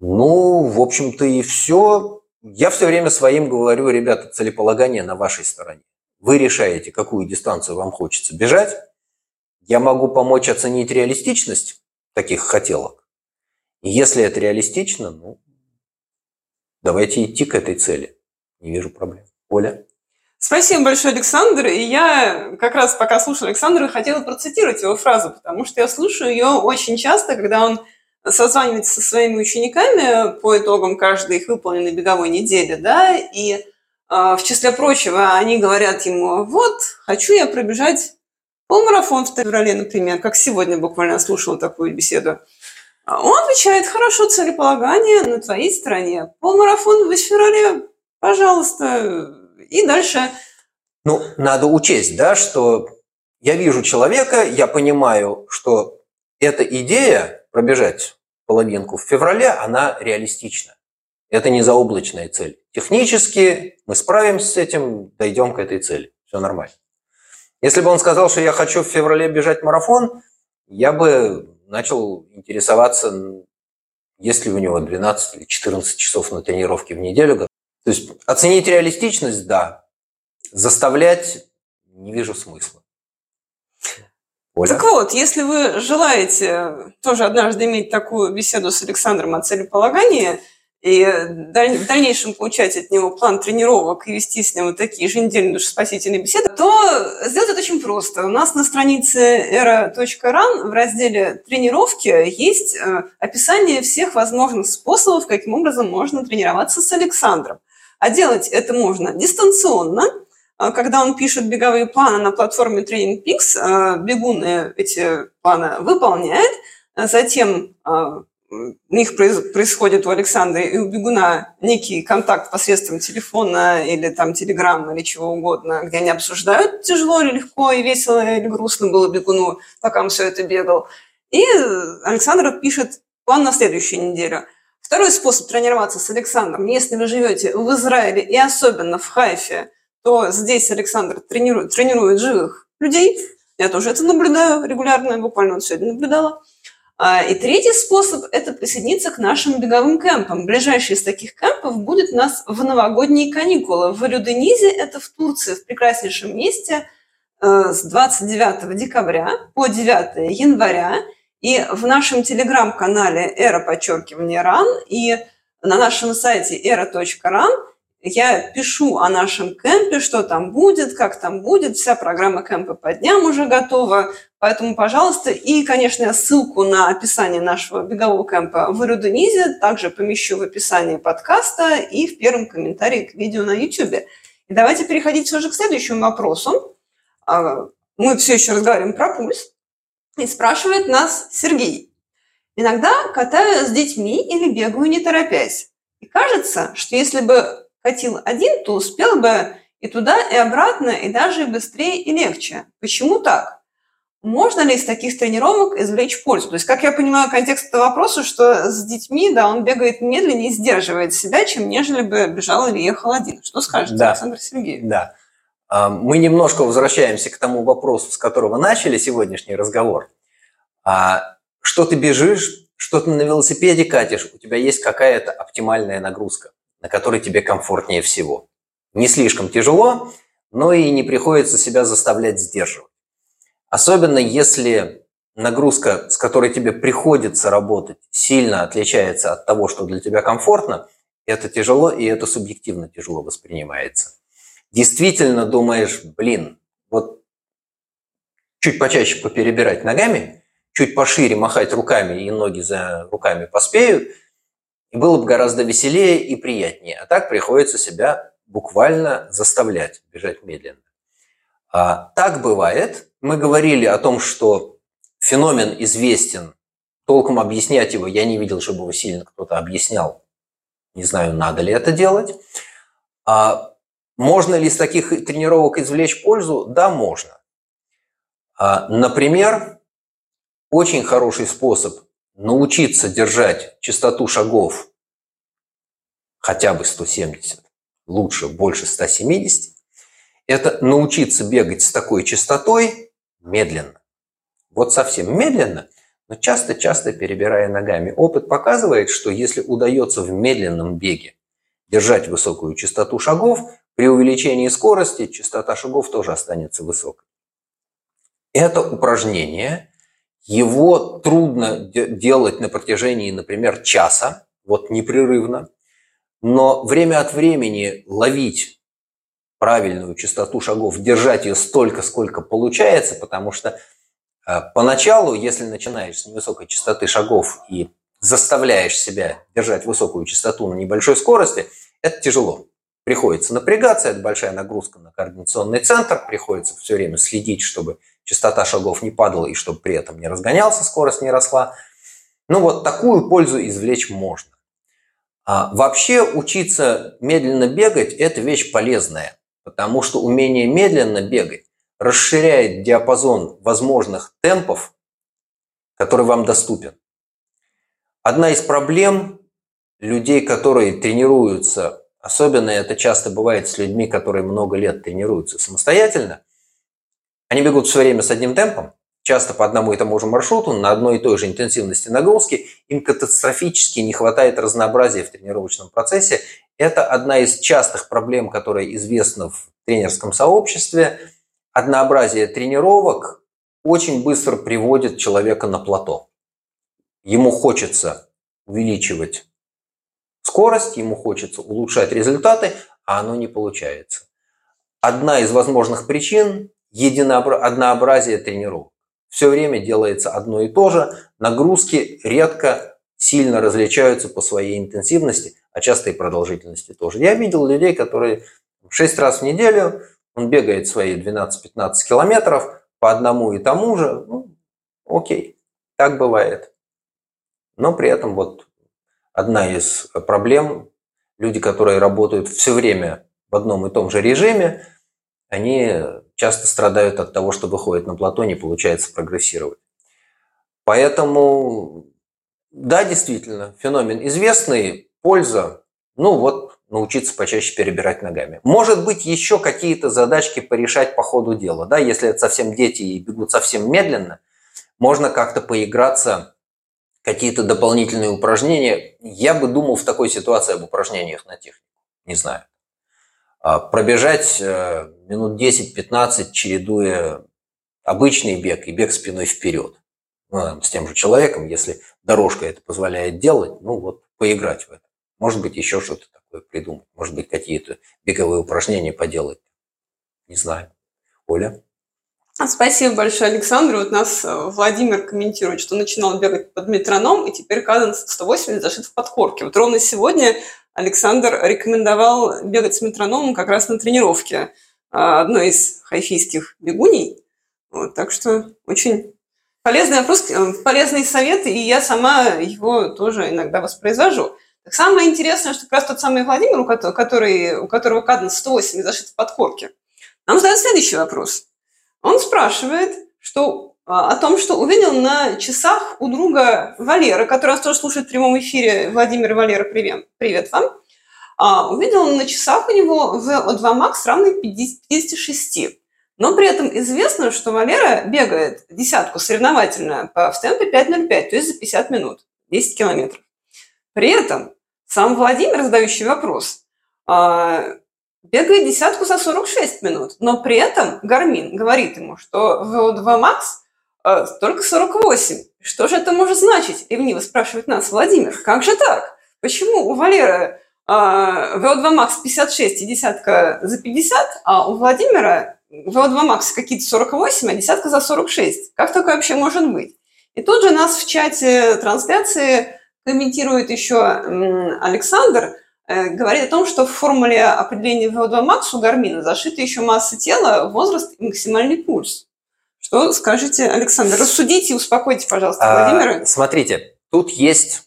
Ну, в общем-то и все. Я все время своим говорю, ребята, целеполагание на вашей стороне. Вы решаете, какую дистанцию вам хочется бежать. Я могу помочь оценить реалистичность таких хотелок. И если это реалистично, ну, Давайте идти к этой цели. Не вижу проблем. Оля? Спасибо большое, Александр. И я как раз пока слушала Александра, хотела процитировать его фразу, потому что я слушаю ее очень часто, когда он созванивается со своими учениками по итогам каждой их выполненной беговой недели, да, и э, в числе прочего они говорят ему, вот, хочу я пробежать полмарафон в феврале, например, как сегодня буквально слушала такую беседу. Он отвечает, хорошо, целеполагание на твоей стороне. Полмарафон в феврале, пожалуйста, и дальше... Ну, надо учесть, да, что я вижу человека, я понимаю, что эта идея пробежать половинку в феврале, она реалистична. Это не заоблачная цель. Технически мы справимся с этим, дойдем к этой цели. Все нормально. Если бы он сказал, что я хочу в феврале бежать марафон, я бы начал интересоваться, есть ли у него 12 или 14 часов на тренировке в неделю, то есть оценить реалистичность, да. Заставлять не вижу смысла. Оля? Так вот, если вы желаете тоже однажды иметь такую беседу с Александром о целеполагании и в дальнейшем получать от него план тренировок и вести с ним вот такие еженедельные душеспасительные беседы, то сделать это очень просто. У нас на странице era.ran в разделе «Тренировки» есть э, описание всех возможных способов, каким образом можно тренироваться с Александром. А делать это можно дистанционно, а, когда он пишет беговые планы на платформе Training Peaks, а, бегун эти планы выполняет, а затем у них происходит у Александра и у бегуна некий контакт посредством телефона или там телеграммы или чего угодно, где они обсуждают, тяжело или легко, и весело или грустно было бегуну, пока он все это бегал. И Александр пишет план на следующую неделю – Второй способ тренироваться с Александром. Если вы живете в Израиле и особенно в Хайфе, то здесь Александр тренирует, тренирует живых людей. Я тоже это наблюдаю регулярно, буквально вот сегодня наблюдала. А, и третий способ – это присоединиться к нашим беговым кемпам. Ближайший из таких кемпов будет у нас в новогодние каникулы. В Рюденизе, это в Турции, в прекраснейшем месте, э, с 29 декабря по 9 января – и в нашем телеграм-канале «Эра подчеркивание РАН» и на нашем сайте era.ran я пишу о нашем кемпе, что там будет, как там будет. Вся программа кемпа по дням уже готова. Поэтому, пожалуйста, и, конечно, ссылку на описание нашего бегового кемпа в Ируденизе также помещу в описании подкаста и в первом комментарии к видео на YouTube. И давайте переходить уже к следующему вопросу. А, мы все еще разговариваем про пульс. И спрашивает нас Сергей. Иногда катаю с детьми или бегаю не торопясь. И кажется, что если бы катил один, то успел бы и туда, и обратно, и даже быстрее и легче. Почему так? Можно ли из таких тренировок извлечь пользу? То есть, как я понимаю, контекст этого вопроса, что с детьми, да, он бегает медленнее и сдерживает себя, чем нежели бы бежал или ехал один. Что скажете, да. Александр Сергеевич? Да. А, мы немножко возвращаемся к тому вопросу, с которого начали сегодняшний разговор. А, что ты бежишь, что ты на велосипеде катишь, у тебя есть какая-то оптимальная нагрузка, на которой тебе комфортнее всего. Не слишком тяжело, но и не приходится себя заставлять сдерживать. Особенно если нагрузка, с которой тебе приходится работать, сильно отличается от того, что для тебя комфортно, это тяжело и это субъективно тяжело воспринимается действительно думаешь, блин, вот чуть почаще поперебирать ногами, чуть пошире махать руками, и ноги за руками поспеют, и было бы гораздо веселее и приятнее. А так приходится себя буквально заставлять бежать медленно. А, так бывает. Мы говорили о том, что феномен известен. Толком объяснять его я не видел, чтобы его сильно кто-то объяснял. Не знаю, надо ли это делать. А можно ли из таких тренировок извлечь пользу? Да, можно. А, например, очень хороший способ научиться держать частоту шагов хотя бы 170, лучше больше 170, это научиться бегать с такой частотой медленно. Вот совсем медленно, но часто-часто перебирая ногами. Опыт показывает, что если удается в медленном беге держать высокую частоту шагов, при увеличении скорости частота шагов тоже останется высокой. Это упражнение, его трудно делать на протяжении, например, часа, вот непрерывно, но время от времени ловить правильную частоту шагов, держать ее столько, сколько получается, потому что э, поначалу, если начинаешь с невысокой частоты шагов и заставляешь себя держать высокую частоту на небольшой скорости, это тяжело. Приходится напрягаться, это большая нагрузка на координационный центр, приходится все время следить, чтобы частота шагов не падала и чтобы при этом не разгонялся, скорость не росла. Ну вот такую пользу извлечь можно. А вообще учиться медленно бегать – это вещь полезная, потому что умение медленно бегать расширяет диапазон возможных темпов, который вам доступен. Одна из проблем людей, которые тренируются, особенно это часто бывает с людьми, которые много лет тренируются самостоятельно, они бегут все время с одним темпом, часто по одному и тому же маршруту, на одной и той же интенсивности нагрузки, им катастрофически не хватает разнообразия в тренировочном процессе. Это одна из частых проблем, которая известна в тренерском сообществе. Однообразие тренировок очень быстро приводит человека на плато. Ему хочется увеличивать скорость, ему хочется улучшать результаты, а оно не получается. Одна из возможных причин единообра... однообразие тренировок. Все время делается одно и то же, нагрузки редко сильно различаются по своей интенсивности, а часто и продолжительности тоже. Я видел людей, которые 6 раз в неделю, он бегает свои 12-15 километров по одному и тому же, ну, окей, так бывает. Но при этом вот одна из проблем, люди, которые работают все время в одном и том же режиме, они часто страдают от того, что выходит на плато, не получается прогрессировать. Поэтому, да, действительно, феномен известный, польза, ну вот, научиться почаще перебирать ногами. Может быть, еще какие-то задачки порешать по ходу дела. Да? Если это совсем дети и бегут совсем медленно, можно как-то поиграться, какие-то дополнительные упражнения. Я бы думал в такой ситуации об упражнениях на технику. Не знаю. А, пробежать э, минут 10-15, чередуя обычный бег и бег спиной вперед. Ну, с тем же человеком, если дорожка это позволяет делать, ну вот поиграть в это. Может быть, еще что-то такое придумать. Может быть, какие-то беговые упражнения поделать. Не знаю. Оля? Спасибо большое, Александр. Вот нас э, Владимир комментирует, что начинал бегать под метроном, и теперь каденс 180 зашит в подкорке. Вот ровно сегодня Александр рекомендовал бегать с метрономом как раз на тренировке а, одной из хайфийских бегуней. Вот, так что очень полезный вопрос, э, полезный совет, и я сама его тоже иногда воспроизвожу. Так самое интересное, что как раз тот самый Владимир, у которого, у которого каденс 108 зашит в подкорке, нам задает следующий вопрос. Он спрашивает, что а, о том, что увидел на часах у друга Валера, который нас тоже слушает в прямом эфире. Владимир Валера, привет, привет вам. А, увидел на часах у него VO2 Max равный 56. Но при этом известно, что Валера бегает десятку соревновательно в темпе 5.05, то есть за 50 минут, 10 километров. При этом сам Владимир, задающий вопрос, а, бегает десятку за 46 минут, но при этом Гармин говорит ему, что VO2 Max – а, только 48. Что же это может значить? Ревниво спрашивает нас Владимир. Как же так? Почему у Валера VO2 Max 56 и десятка за 50, а у Владимира VO2 Max какие-то 48, а десятка за 46? Как такое вообще может быть? И тут же нас в чате трансляции комментирует еще Александр, э, говорит о том, что в формуле определения VO2 Max у Гармина зашита еще масса тела, возраст и максимальный пульс. Что скажете, Александр? Рассудите и успокойте, пожалуйста, а, Владимира. Смотрите, тут есть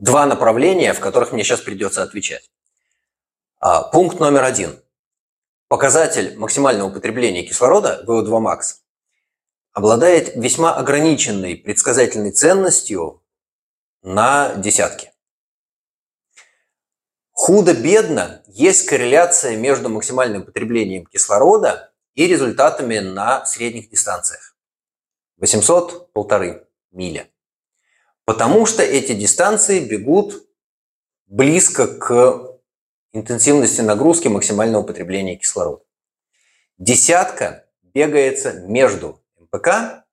два направления, в которых мне сейчас придется отвечать. А, пункт номер один. Показатель максимального употребления кислорода, VO2 max, обладает весьма ограниченной предсказательной ценностью на десятки. Худо-бедно есть корреляция между максимальным потреблением кислорода и результатами на средних дистанциях. 800 – полторы миля. Потому что эти дистанции бегут близко к интенсивности нагрузки максимального потребления кислорода. Десятка бегается между МПК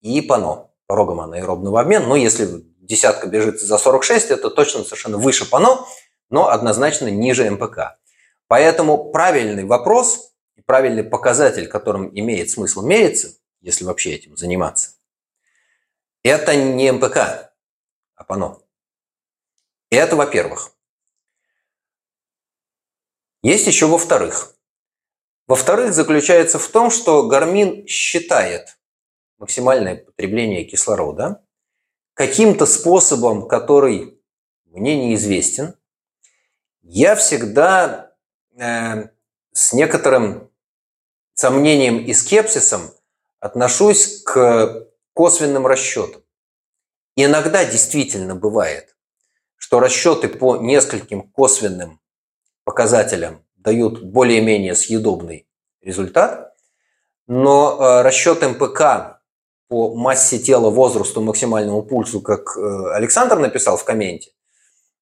и ПАНО, порогом анаэробного обмена. Но если десятка бежит за 46, это точно совершенно выше ПАНО, но однозначно ниже МПК. Поэтому правильный вопрос и правильный показатель, которым имеет смысл мериться, если вообще этим заниматься, это не МПК, а ПАНО. Это во-первых. Есть еще во-вторых. Во-вторых, заключается в том, что гармин считает максимальное потребление кислорода каким-то способом, который мне неизвестен. Я всегда э, с некоторым сомнением и скепсисом отношусь к косвенным расчетам. Иногда действительно бывает, что расчеты по нескольким косвенным показателям дают более-менее съедобный результат, но э, расчет МПК по массе тела, возрасту, максимальному пульсу, как э, Александр написал в комменте,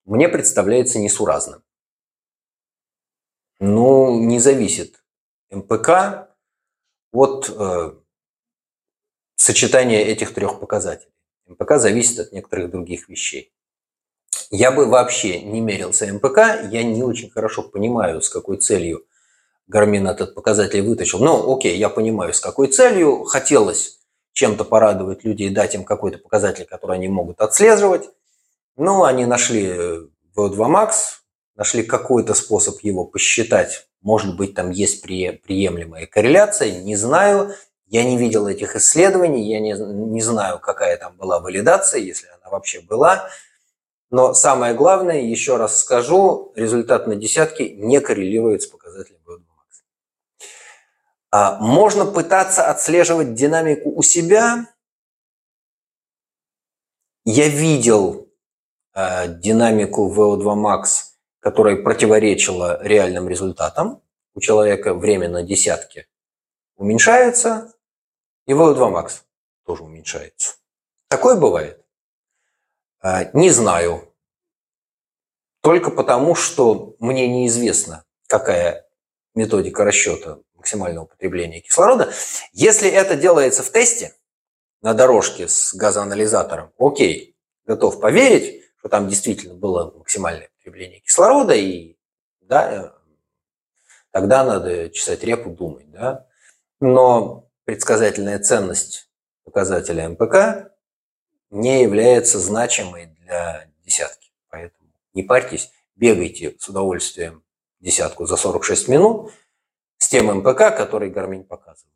мне представляется несуразным. Ну, не зависит МПК от э, сочетания этих трех показателей. МПК зависит от некоторых других вещей. Я бы вообще не мерился МПК, я не очень хорошо понимаю, с какой целью Гармин этот показатель вытащил. Ну, окей, я понимаю, с какой целью. Хотелось чем-то порадовать людей, дать им какой-то показатель, который они могут отслеживать. Но они нашли VO2 Max, нашли какой-то способ его посчитать. Может быть, там есть приемлемая корреляция, не знаю. Я не видел этих исследований, я не, не знаю, какая там была валидация, если она вообще была. Но самое главное, еще раз скажу, результат на десятке не коррелирует с показателем VO2 max. А можно пытаться отслеживать динамику у себя. Я видел э, динамику VO2 max, которая противоречила реальным результатам. У человека время на десятке уменьшается, и VO2 max тоже уменьшается. Такое бывает. А, не знаю. Только потому, что мне неизвестно, какая методика расчета максимального потребления кислорода. Если это делается в тесте на дорожке с газоанализатором, окей, готов поверить, что там действительно было максимальное потребление кислорода, и да, тогда надо чесать репу, думать. Да? Но предсказательная ценность показателя МПК не является значимой для десятки. Поэтому не парьтесь, бегайте с удовольствием десятку за 46 минут с тем МПК, который Garmin показывает.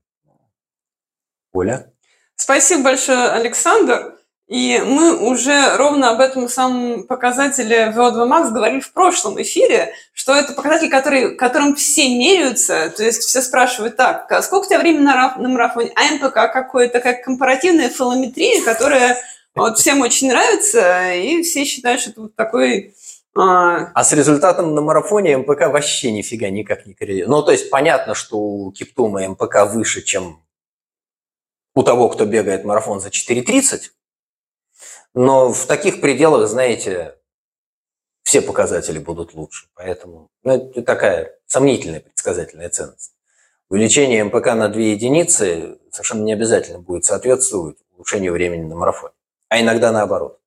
Оля? Спасибо большое, Александр. И мы уже ровно об этом самом показателе VO2 Max говорили в прошлом эфире, что это показатель, который, которым все меряются. То есть все спрашивают, так, сколько у тебя времени на, на марафоне? А МПК какой-то, как компаративная фаллометрия, которая вот всем очень нравится, и все считают, что это вот такой... А... а с результатом на марафоне МПК вообще нифига никак не коррелирует. Ну, то есть понятно, что у Киптума МПК выше, чем у того, кто бегает марафон за 4.30, но в таких пределах, знаете, все показатели будут лучше. Поэтому ну, это такая сомнительная предсказательная ценность. Увеличение МПК на 2 единицы совершенно не обязательно будет соответствовать улучшению времени на марафоне а иногда наоборот.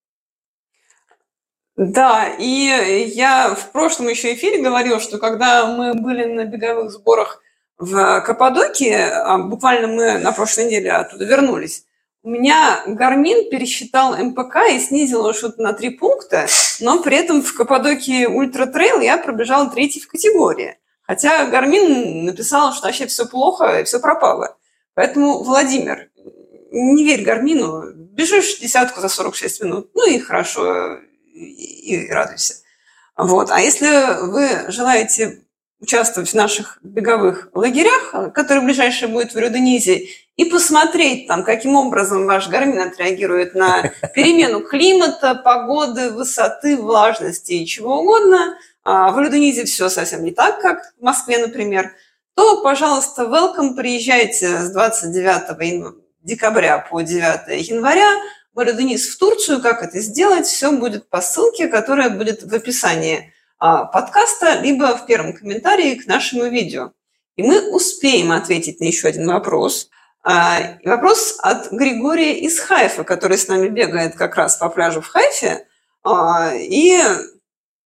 Да, и я в прошлом еще эфире говорила, что когда мы были на беговых сборах в Каппадокии, а буквально мы на прошлой неделе оттуда вернулись, у меня Garmin пересчитал МПК и снизил его что-то на три пункта, но при этом в Каппадокии Ultra Trail я пробежала третий в категории. Хотя Garmin написал, что вообще все плохо и все пропало. Поэтому, Владимир, не верь Гармину, бежишь десятку за 46 минут, ну и хорошо, и, и радуйся. Вот. А если вы желаете участвовать в наших беговых лагерях, которые ближайшие будут в Рюденизе, и посмотреть там, каким образом ваш гармин отреагирует на перемену климата, погоды, высоты, влажности и чего угодно, а в Рюденизе все совсем не так, как в Москве, например, то, пожалуйста, welcome, приезжайте с 29 декабря по 9 января в Денис в Турцию. Как это сделать? Все будет по ссылке, которая будет в описании а, подкаста, либо в первом комментарии к нашему видео. И мы успеем ответить на еще один вопрос. А, вопрос от Григория из Хайфа, который с нами бегает как раз по пляжу в Хайфе. А, и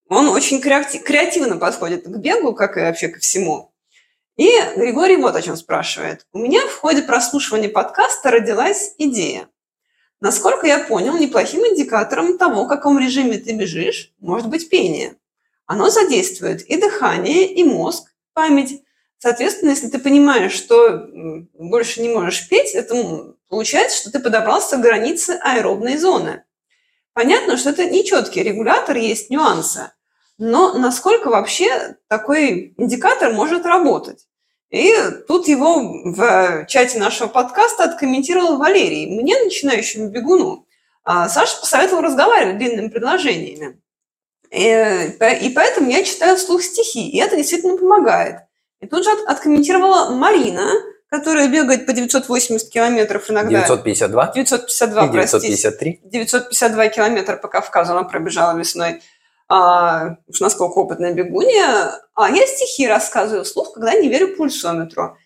Он очень креативно подходит к бегу, как и вообще ко всему. И Григорий вот о чем спрашивает. У меня в ходе прослушивания подкаста родилась идея. Насколько я понял, неплохим индикатором того, в каком режиме ты бежишь, может быть пение. Оно задействует и дыхание, и мозг, память. Соответственно, если ты понимаешь, что больше не можешь петь, это получается, что ты подобрался к границе аэробной зоны. Понятно, что это нечеткий регулятор, есть нюансы. Но насколько вообще такой индикатор может работать? И тут его в чате нашего подкаста откомментировал Валерий. Мне, начинающему бегуну, а, Саша посоветовал разговаривать длинными предложениями. И, и поэтому я читаю вслух стихи, и это действительно помогает. И тут же откомментировала Марина, которая бегает по 980 километров иногда. 952? 952, 953? 952 километра по Кавказу она пробежала весной. А, уж насколько опытная бегунья. А я стихи рассказываю вслух, когда не верю пульсометру.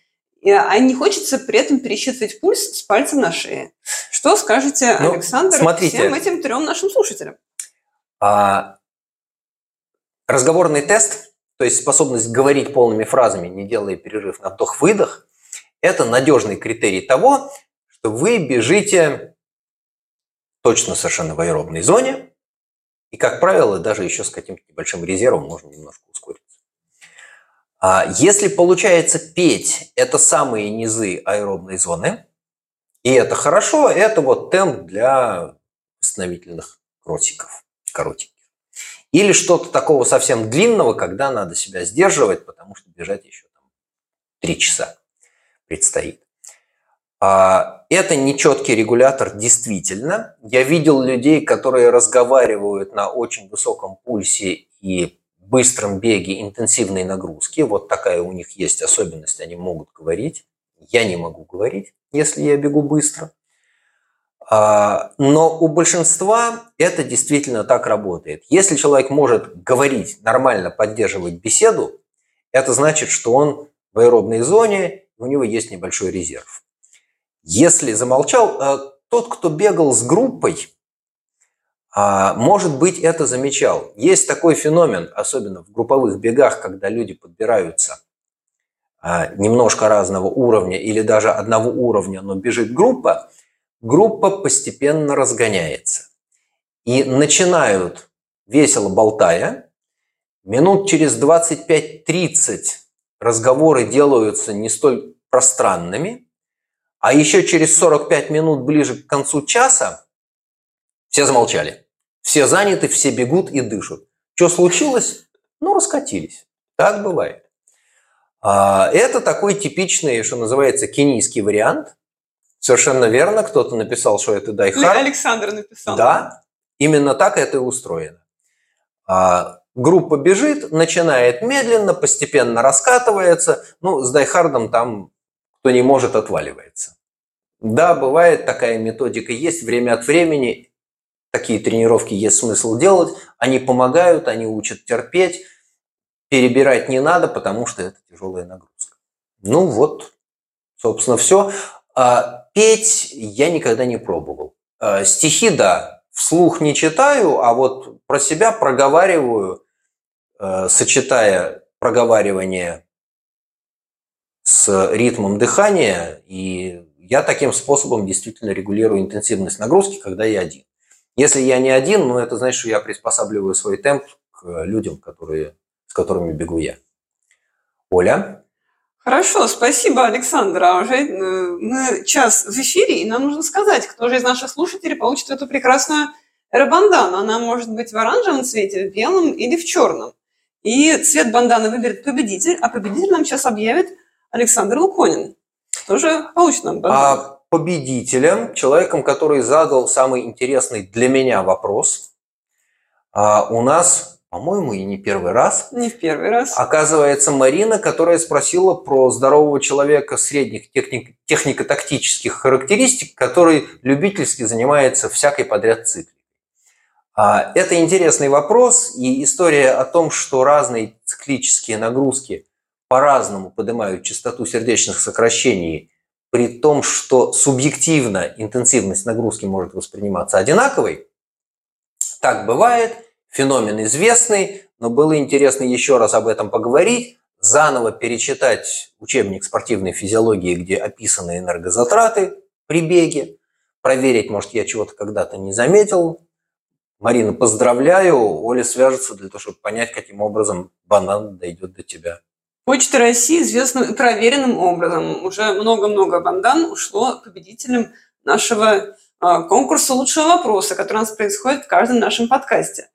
А не хочется при этом пересчитывать пульс с пальцем на шее. Что скажете, ну, Александр, смотрите, всем этим трем нашим слушателям? А, разговорный тест, то есть способность говорить полными фразами, не делая перерыв на вдох-выдох, это надежный критерий того, что вы бежите точно совершенно в аэробной зоне, и, как правило, даже еще с каким-то небольшим резервом можно немножко ускориться. А если получается петь, это самые низы аэробной зоны, и это хорошо, это вот темп для восстановительных кротиков, коротиков. Или что-то такого совсем длинного, когда надо себя сдерживать, потому что бежать еще там три часа предстоит. А, это нечеткий регулятор действительно. Я видел людей, которые разговаривают на очень высоком пульсе и быстром беге интенсивной нагрузки. Вот такая у них есть особенность, они могут говорить. Я не могу говорить, если я бегу быстро. А, но у большинства это действительно так работает. Если человек может говорить, нормально поддерживать беседу, это значит, что он в аэробной зоне, у него есть небольшой резерв. Если замолчал, э, тот, кто бегал с группой, а, может быть, это замечал. Есть такой феномен, особенно в групповых бегах, когда люди подбираются а, немножко разного уровня или даже одного уровня, но бежит группа, группа постепенно разгоняется. И начинают, весело болтая, минут через 25-30 разговоры делаются не столь пространными, а еще через 45 минут ближе к концу часа все замолчали. Все заняты, все бегут и дышат. Что случилось? Ну, раскатились. Так бывает. А, это такой типичный, что называется, кенийский вариант. Совершенно верно, кто-то написал, что это дайхар. Александр написал. Да, именно так это и устроено. А, группа бежит, начинает медленно, постепенно раскатывается. Ну, с дайхардом там кто не может, отваливается. Да, бывает такая методика, есть время от времени, такие тренировки есть смысл делать, они помогают, они учат терпеть, перебирать не надо, потому что это тяжелая нагрузка. Ну вот, собственно, все. А петь я никогда не пробовал. А стихи, да, вслух не читаю, а вот про себя проговариваю, э, сочетая проговаривание с ритмом дыхания, и я таким способом действительно регулирую интенсивность нагрузки, когда я один. Если я не один, ну это значит, что я приспосабливаю свой темп к людям, которые, с которыми бегу я. Оля? Хорошо, спасибо, Александр. А уже э, мы час в эфире, и нам нужно сказать, кто же из наших слушателей получит эту прекрасную эробандану. Она может быть в оранжевом цвете, в белом или в черном. И цвет банданы выберет победитель, а победитель нам сейчас объявит Александр Луконин. Тоже получит нам А победителем, человеком, который задал самый интересный для меня вопрос, а, у нас, по-моему, и не первый раз. Не в первый раз. Оказывается, Марина, которая спросила про здорового человека средних техник, технико-тактических характеристик, который любительски занимается всякой подряд цикликой. А, это интересный вопрос, и история о том, что разные циклические нагрузки по-разному поднимают частоту сердечных сокращений, при том, что субъективно интенсивность нагрузки может восприниматься одинаковой, так бывает. Феномен известный, но было интересно еще раз об этом поговорить, заново перечитать учебник спортивной физиологии, где описаны энергозатраты при беге, проверить, может, я чего-то когда-то не заметил. Марина, поздравляю, Оля свяжется для того, чтобы понять, каким образом банан дойдет до тебя. Почта России известным проверенным образом. Уже много-много бандан ушло победителям нашего а, конкурса лучшего вопроса, который у нас происходит в каждом нашем подкасте.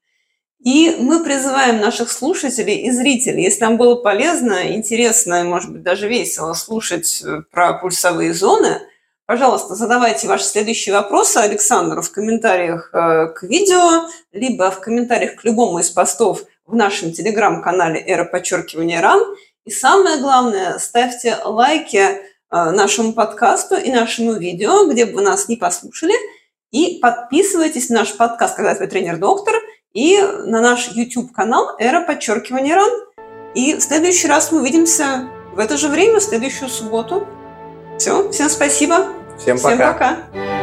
И мы призываем наших слушателей и зрителей, если вам было полезно, интересно, может быть, даже весело слушать э, про пульсовые зоны, пожалуйста, задавайте ваши следующие вопросы Александру в комментариях э, к видео, либо в комментариях к любому из постов в нашем телеграм-канале «Эра подчеркивания РАН». И самое главное, ставьте лайки э, нашему подкасту и нашему видео, где бы вы нас не послушали, и подписывайтесь на наш подкаст «Когда твой тренер-доктор», и на наш YouTube-канал «Эра подчеркивания ран». И в следующий раз мы увидимся в это же время, в следующую субботу. Все, всем спасибо. Всем пока. Всем пока.